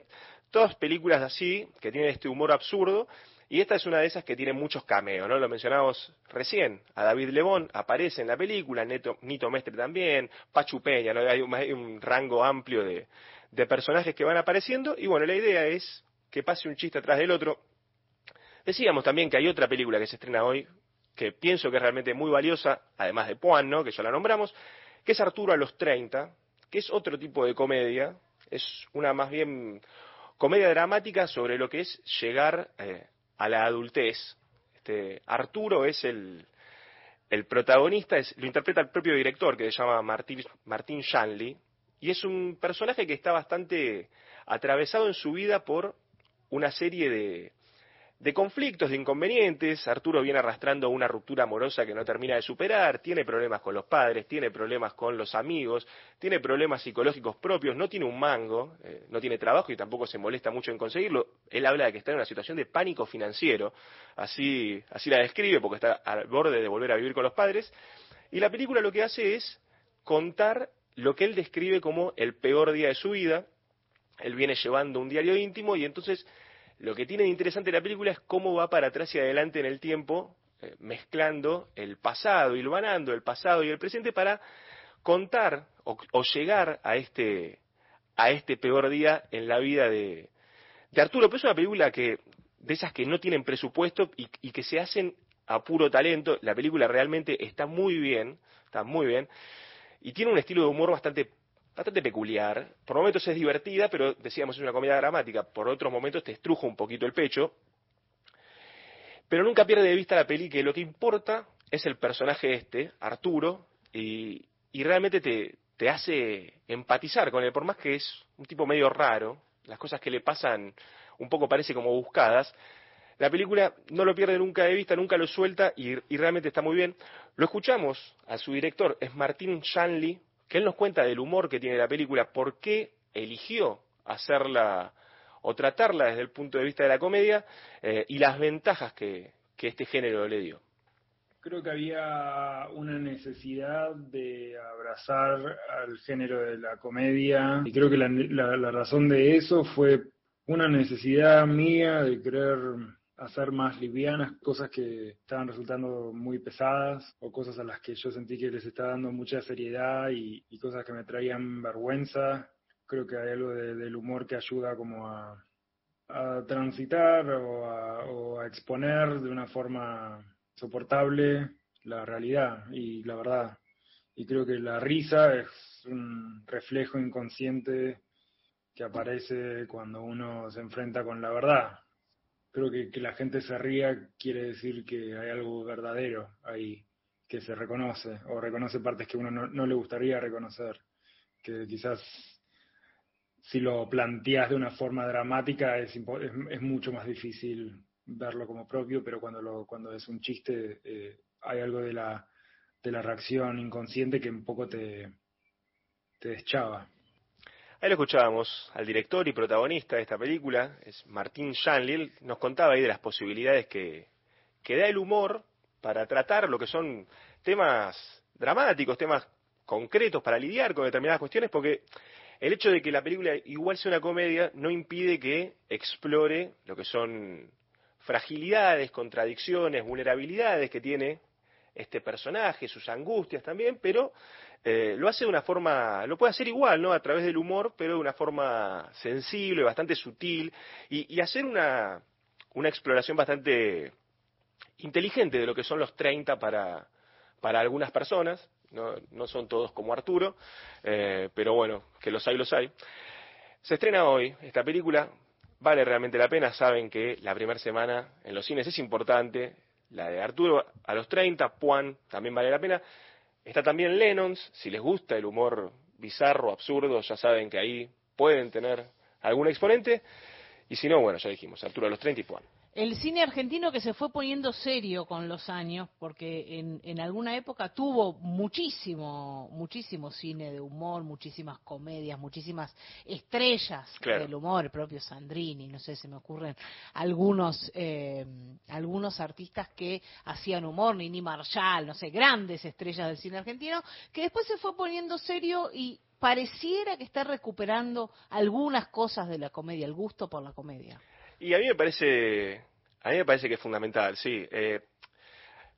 todas películas así que tienen este humor absurdo y esta es una de esas que tiene muchos cameos, ¿no? Lo mencionamos recién, a David Lebón aparece en la película, Neto, Nito Mestre también, Pachu Peña, ¿no? Hay un, un rango amplio de, de personajes que van apareciendo y bueno, la idea es que pase un chiste atrás del otro. Decíamos también que hay otra película que se estrena hoy, que pienso que es realmente muy valiosa, además de Puan, ¿no? que ya la nombramos, que es Arturo a los 30, que es otro tipo de comedia, es una más bien comedia dramática sobre lo que es llegar eh, a la adultez. Este, Arturo es el, el protagonista, es, lo interpreta el propio director, que se llama Martín, Martín Shanley, y es un personaje que está bastante atravesado en su vida por una serie de, de conflictos, de inconvenientes. Arturo viene arrastrando una ruptura amorosa que no termina de superar, tiene problemas con los padres, tiene problemas con los amigos, tiene problemas psicológicos propios, no tiene un mango, eh, no tiene trabajo y tampoco se molesta mucho en conseguirlo. Él habla de que está en una situación de pánico financiero, así, así la describe porque está al borde de volver a vivir con los padres. Y la película lo que hace es contar lo que él describe como el peor día de su vida. Él viene llevando un diario íntimo y entonces lo que tiene de interesante la película es cómo va para atrás y adelante en el tiempo, eh, mezclando el pasado, hilvanando el pasado y el presente para contar o, o llegar a este, a este peor día en la vida de, Arturo. Pero es una película que, de esas que no tienen presupuesto y que se hacen a puro talento. La película realmente está muy bien, está muy bien, y tiene un estilo de humor bastante bastante peculiar. Por momentos es divertida, pero decíamos es una comedia dramática. Por otros momentos te estruja un poquito el pecho. Pero nunca pierde de vista la peli que lo que importa es el personaje este, Arturo, y, realmente te, hace empatizar con él, por más que es un tipo medio raro, las cosas que le pasan un poco parece como buscadas. La película no lo pierde nunca de vista, nunca lo suelta y, y realmente está muy bien. Lo escuchamos a su director, es Martín Shanley, que él nos cuenta del humor que tiene la película, por qué eligió hacerla o tratarla desde el punto de vista de la comedia eh, y las ventajas que, que este género le dio. Creo que había una necesidad de abrazar al género de la comedia y creo que la, la- razón de eso fue una necesidad mía de querer hacer más livianas cosas que estaban resultando muy pesadas o cosas a las que yo sentí que les estaba dando mucha seriedad y, cosas que me traían vergüenza. Creo que hay algo de- del humor que ayuda como a, a transitar o a, o a exponer de una forma soportable la realidad y la verdad. Y creo que la risa es un reflejo inconsciente que aparece cuando uno se enfrenta con la verdad. Creo que que la gente se ría quiere decir que hay algo verdadero ahí, que se reconoce, o reconoce partes que uno no, no le gustaría reconocer, que quizás si lo planteas de una forma dramática es, es, es mucho más difícil verlo como propio, pero cuando, lo, cuando es un chiste eh, hay algo de la, de la reacción inconsciente que un poco te, te deschaba. Ahí lo escuchábamos al director y protagonista de esta película, es Martín Shanlil, nos contaba ahí de las posibilidades que, que da el humor para tratar lo que son temas dramáticos, temas concretos para lidiar con determinadas cuestiones, porque el hecho de que la película igual sea una comedia no impide que explore lo que son fragilidades, contradicciones, vulnerabilidades que tiene este personaje, sus angustias también, pero eh, lo hace de una forma, lo puede hacer igual, ¿no? A través del humor, pero de una forma sensible, bastante sutil, y, hacer una, una exploración bastante inteligente de lo que son los 30 para, para algunas personas, no, no son todos como Arturo, eh, pero bueno, que los hay, los hay. Se estrena hoy esta película, vale realmente la pena, saben que la primera semana en los cines es importante, la de Arturo a los 30, Juan también vale la pena. Está también Lennons, si les gusta el humor bizarro, absurdo, ya saben que ahí pueden tener algún exponente. Y si no, bueno, ya dijimos, Arturo a los 30 y Juan. El cine argentino que se fue poniendo serio con los años, porque en, en alguna época tuvo muchísimo, muchísimo cine de humor, muchísimas comedias, muchísimas estrellas Claro. del humor, el propio Sandrini, no sé, se me ocurren algunos, eh, algunos artistas que hacían humor, Nini Marshall, no sé, grandes estrellas del cine argentino, que después se fue poniendo serio y pareciera que está recuperando algunas cosas de la comedia, el gusto por la comedia. Y a mí me parece, a mí me parece que es fundamental, sí. Eh,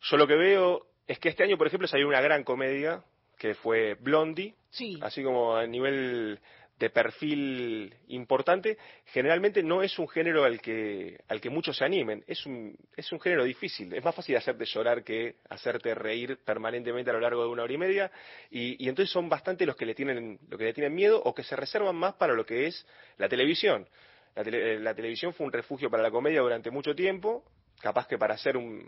yo lo que veo es que este año, por ejemplo, salió una gran comedia que fue Blondie, Sí. así como a nivel de perfil importante, generalmente no es un género al que al que muchos se animen, es un es un género difícil, es más fácil hacerte llorar que hacerte reír permanentemente a lo largo de una hora y media y, y entonces son bastante los que le tienen lo que le tienen miedo o que se reservan más para lo que es la televisión. La, tele- eh, la televisión fue un refugio para la comedia durante mucho tiempo, capaz que para hacer un,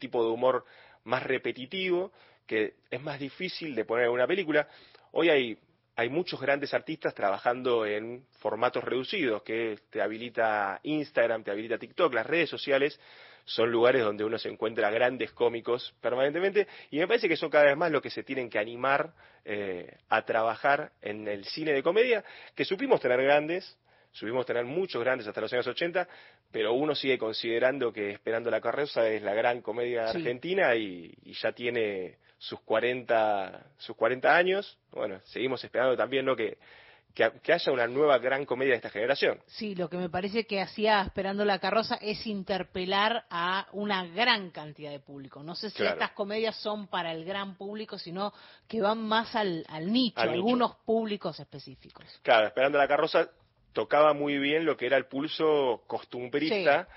tipo de humor más repetitivo, que es más difícil de poner en una película. Hoy hay, hay muchos grandes artistas trabajando en formatos reducidos, que te habilita Instagram, te habilita TikTok, las redes sociales son lugares donde uno se encuentra grandes cómicos permanentemente y me parece que son cada vez más los que se tienen que animar eh, a trabajar en el cine de comedia, que supimos tener grandes, supimos tener muchos grandes hasta los años 80, pero uno sigue considerando que Esperando la Carroza es la gran comedia Sí. argentina y, y ya tiene sus 40, sus 40 años. Bueno, seguimos esperando también ¿no? que, que, que haya una nueva gran comedia de esta generación. Sí, lo que me parece que hacía Esperando la carroza es interpelar a una gran cantidad de público. No sé si Claro. estas comedias son para el gran público, sino que van más al, al nicho, Al nicho. algunos públicos específicos. Claro, Esperando la Carroza tocaba muy bien lo que era el pulso costumbrista.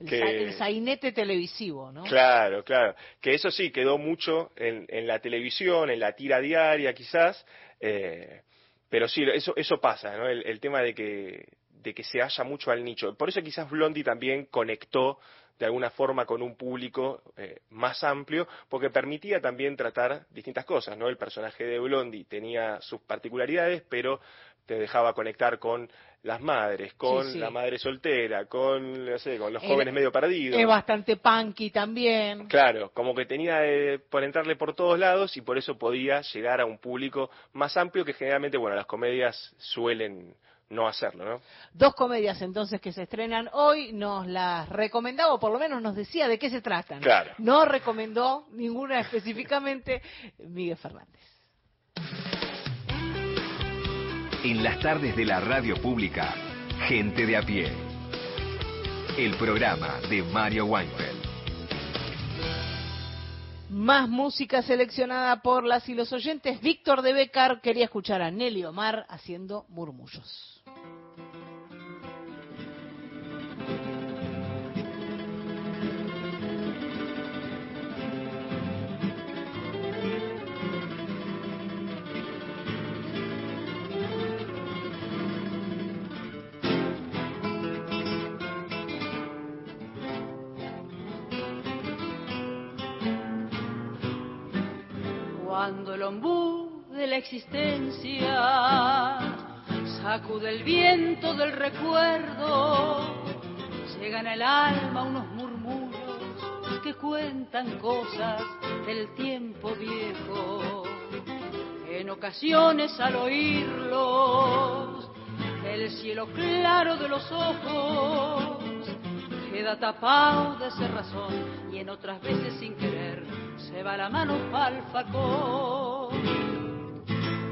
El, que- el sainete televisivo, ¿no? Claro, claro. Que eso sí quedó mucho en, en la televisión, en la tira diaria quizás, eh, pero sí, eso, eso pasa, ¿no? El, el tema de que, de que se haya mucho al nicho. Por eso quizás Blondie también conectó de alguna forma con un público eh, más amplio, porque permitía también tratar distintas cosas, ¿no? El personaje de Blondie tenía sus particularidades, pero te dejaba conectar con las madres, con Sí, sí. la madre soltera, con, no sé, con los Era- jóvenes medio perdidos. Es bastante punky también. Claro, como que tenía eh, por entrarle por todos lados y por eso podía llegar a un público más amplio que generalmente, bueno, las comedias suelen no hacerlo, ¿no? Dos comedias entonces que se estrenan hoy, nos las recomendaba, o por lo menos nos decía de qué se tratan. Claro. No recomendó ninguna específicamente Miguel Fernández. En las tardes de la radio pública, Gente de a pie. El programa de Mario Weinfeld. Más música seleccionada por las y los oyentes. Víctor de Becar quería escuchar a Nelly Omar haciendo murmullos. Cuando el ombú de la existencia sacude el viento del recuerdo, llegan al alma unos murmullos que cuentan cosas del tiempo viejo. En ocasiones al oírlos, el cielo claro de los ojos queda tapado de cerrazón y en otras veces sin querer se va la mano pa'l facón.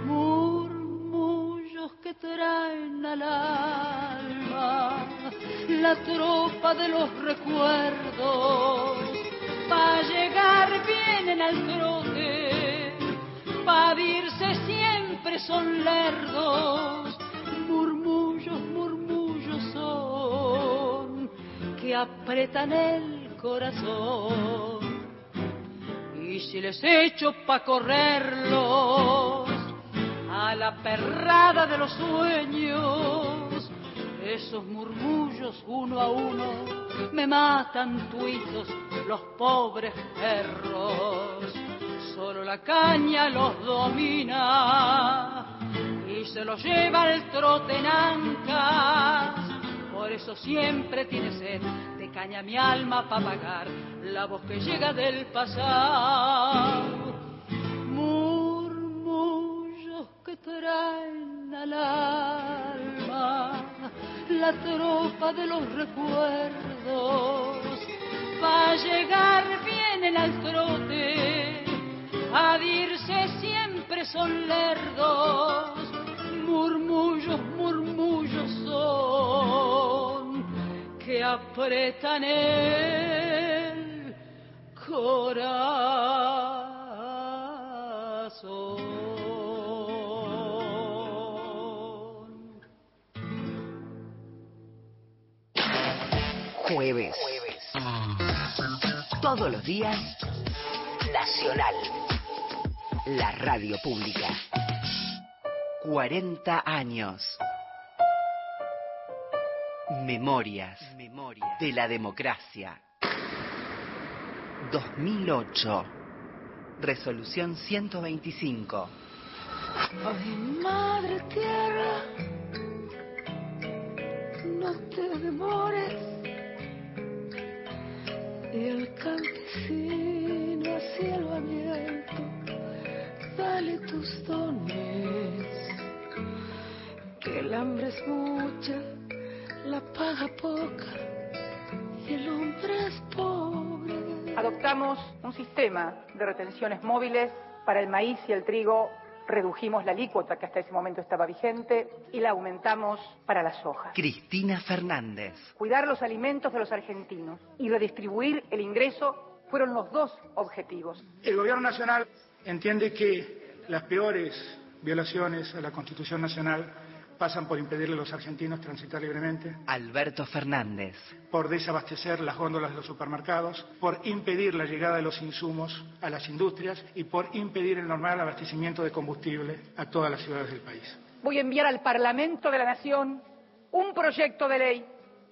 Murmullos que traen al alma la tropa de los recuerdos pa' llegar vienen al trote pa' irse siempre son lerdos murmullos, murmullos son que apretan el corazón. Y si les echo pa' correrlos a la perrada de los sueños, esos murmullos uno a uno me matan tuitos los pobres perros. Solo la caña los domina y se los lleva el trote en. Por eso siempre tiene sed caña mi alma para pagar la voz que llega del pasado. Murmullos que traen al alma la tropa de los recuerdos. Va a llegar vienen al trote, a dirse siempre son lerdos murmullos, murmullos son que apretan el corazón. Jueves. Todos los días, Nacional. La radio pública. 40 años. Memorias, de la democracia. 2008. Resolución 125. Ay, madre tierra, no te demores. Y el campesino a cielo abierto, dale tus dones. Que el hambre es mucha, la paga poca y el hombre es pobre. Adoptamos un sistema de retenciones móviles para el maíz y el trigo. Redujimos la alícuota que hasta ese momento estaba vigente y la aumentamos para la soja. Cristina Fernández. Cuidar los alimentos de los argentinos y redistribuir el ingreso fueron los dos objetivos. El Gobierno Nacional entiende que las peores violaciones a la Constitución Nacional pasan por impedirle a los argentinos transitar libremente, Alberto Fernández. por desabastecer las góndolas de los supermercados, por impedir la llegada de los insumos a las industrias y por impedir el normal abastecimiento de combustible a todas las ciudades del país. Voy a enviar al Parlamento de la Nación un proyecto de ley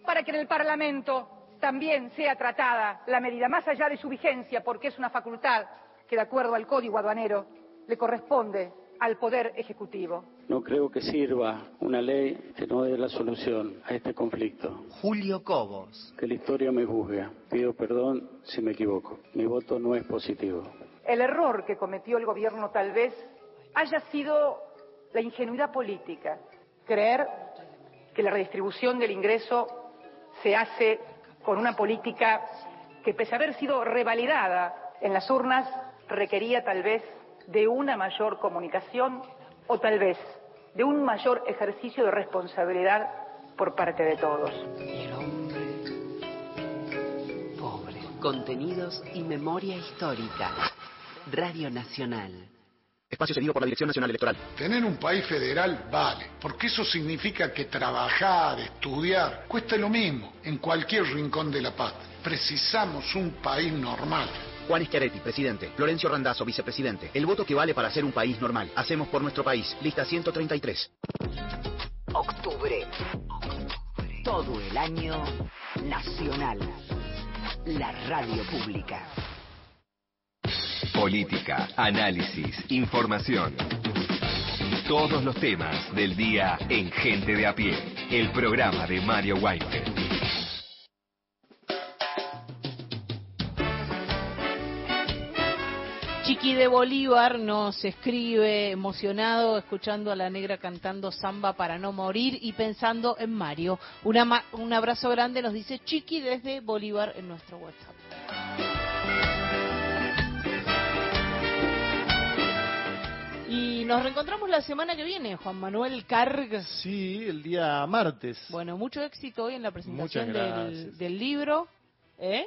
para que en el Parlamento también sea tratada la medida, más allá de su vigencia, porque es una facultad que, de acuerdo al Código Aduanero, le corresponde al Poder Ejecutivo. No creo que sirva una ley que no dé la solución a este conflicto. Julio Cobos. Que la historia me juzgue. Pido perdón si me equivoco. Mi voto no es positivo. El error que cometió el gobierno tal vez haya sido la ingenuidad política, creer que la redistribución del ingreso se hace con una política que pese a haber sido revalidada en las urnas requería tal vez de una mayor comunicación o tal vez de un mayor ejercicio de responsabilidad por parte de todos. Pobre. Contenidos y memoria histórica. Radio Nacional. Espacio cedido por la Dirección Nacional Electoral. Tener un país federal vale, porque eso significa que trabajar, estudiar, cuesta lo mismo en cualquier rincón de la paz. Precisamos un país normal. Juan Schiaretti, presidente. Florencio Randazzo, vicepresidente. El voto que vale para ser un país normal. Hacemos por nuestro país. Lista 133. Octubre. Todo el año Nacional. La radio pública. Política, análisis, información. Todos los temas del día en Gente de a pie, el programa de Mario Weinfeld. Chiqui de Bolívar nos escribe emocionado escuchando a la negra cantando samba para no morir y pensando en Mario. un abrazo grande nos dice Chiqui desde Bolívar en nuestro WhatsApp. Y nos reencontramos la semana que viene, Juan Manuel Carg. Sí, el día martes. Bueno, mucho éxito hoy en la presentación del, del libro. ¿Eh?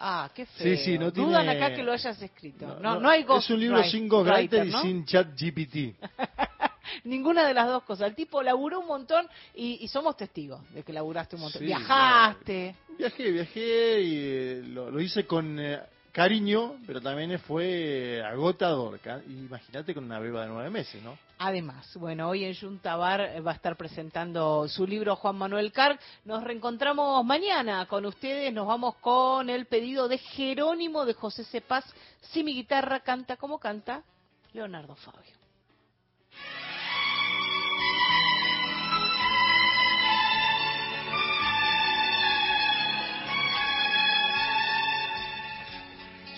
Ah, qué feo. Sí, sí, no Dudan acá que lo hayas escrito. No, no, hay Es un libro sin Ghostwriter y sin chat GPT. Ninguna de las dos cosas. El tipo laburó un montón y, somos testigos de que laburaste un montón. Viajaste. Viajé, viajé y eh, lo, hice con eh, cariño, pero también fue agotador. Imagínate con una beba de nueve meses, ¿no? Además, bueno, hoy en Juntabar eh, va a estar presentando su libro Juan Manuel Carg. Nos reencontramos mañana con ustedes. Nos vamos con el pedido de Jerónimo de José Cepaz. Si mi guitarra canta como canta, Leonardo Fabio.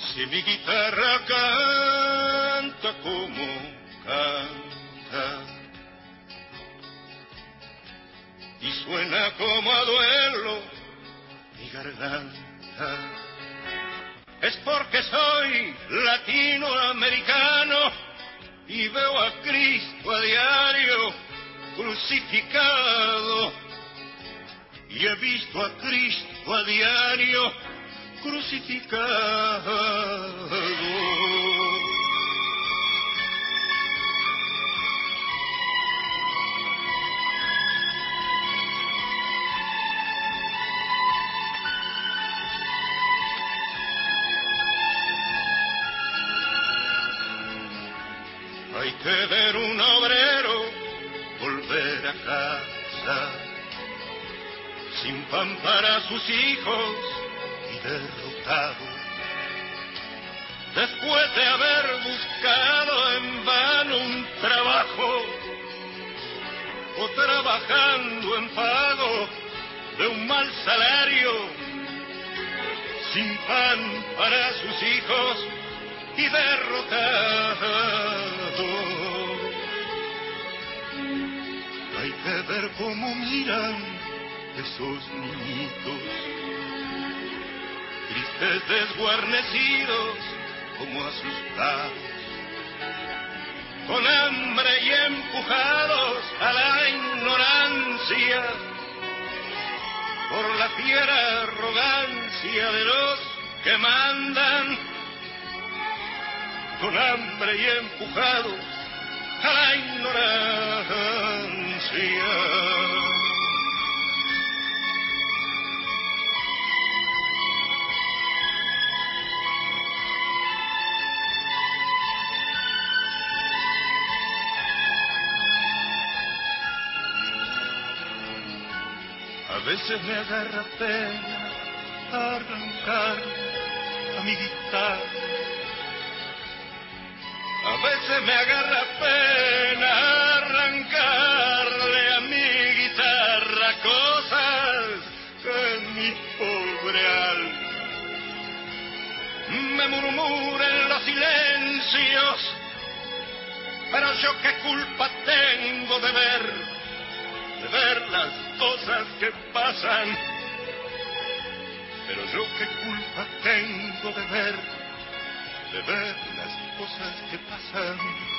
Si mi guitarra canta como canta y suena como a duelo mi garganta, es porque soy latinoamericano y veo a Cristo a diario crucificado y he visto a Cristo a diario crucificado. Hay que ver un obrero volver a casa sin pan para sus hijos derrotado. Después de haber buscado en vano un trabajo o trabajando en pago de un mal salario, sin pan para sus hijos y derrotado. Hay que ver cómo miran esos niñitos tristes desguarnecidos como asustados, con hambre y empujados a la ignorancia por la fiera arrogancia de los que mandan, con hambre y empujados a la ignorancia. Veces me agarra pena arrancar a mi guitarra. A veces me agarra pena arrancarle a mi guitarra cosas que mi pobre alma me murmura en los silencios. Pero yo qué culpa tengo de ver, de ver las cosas que pasan. Pero yo qué culpa tengo de ver, de ver las cosas que pasan.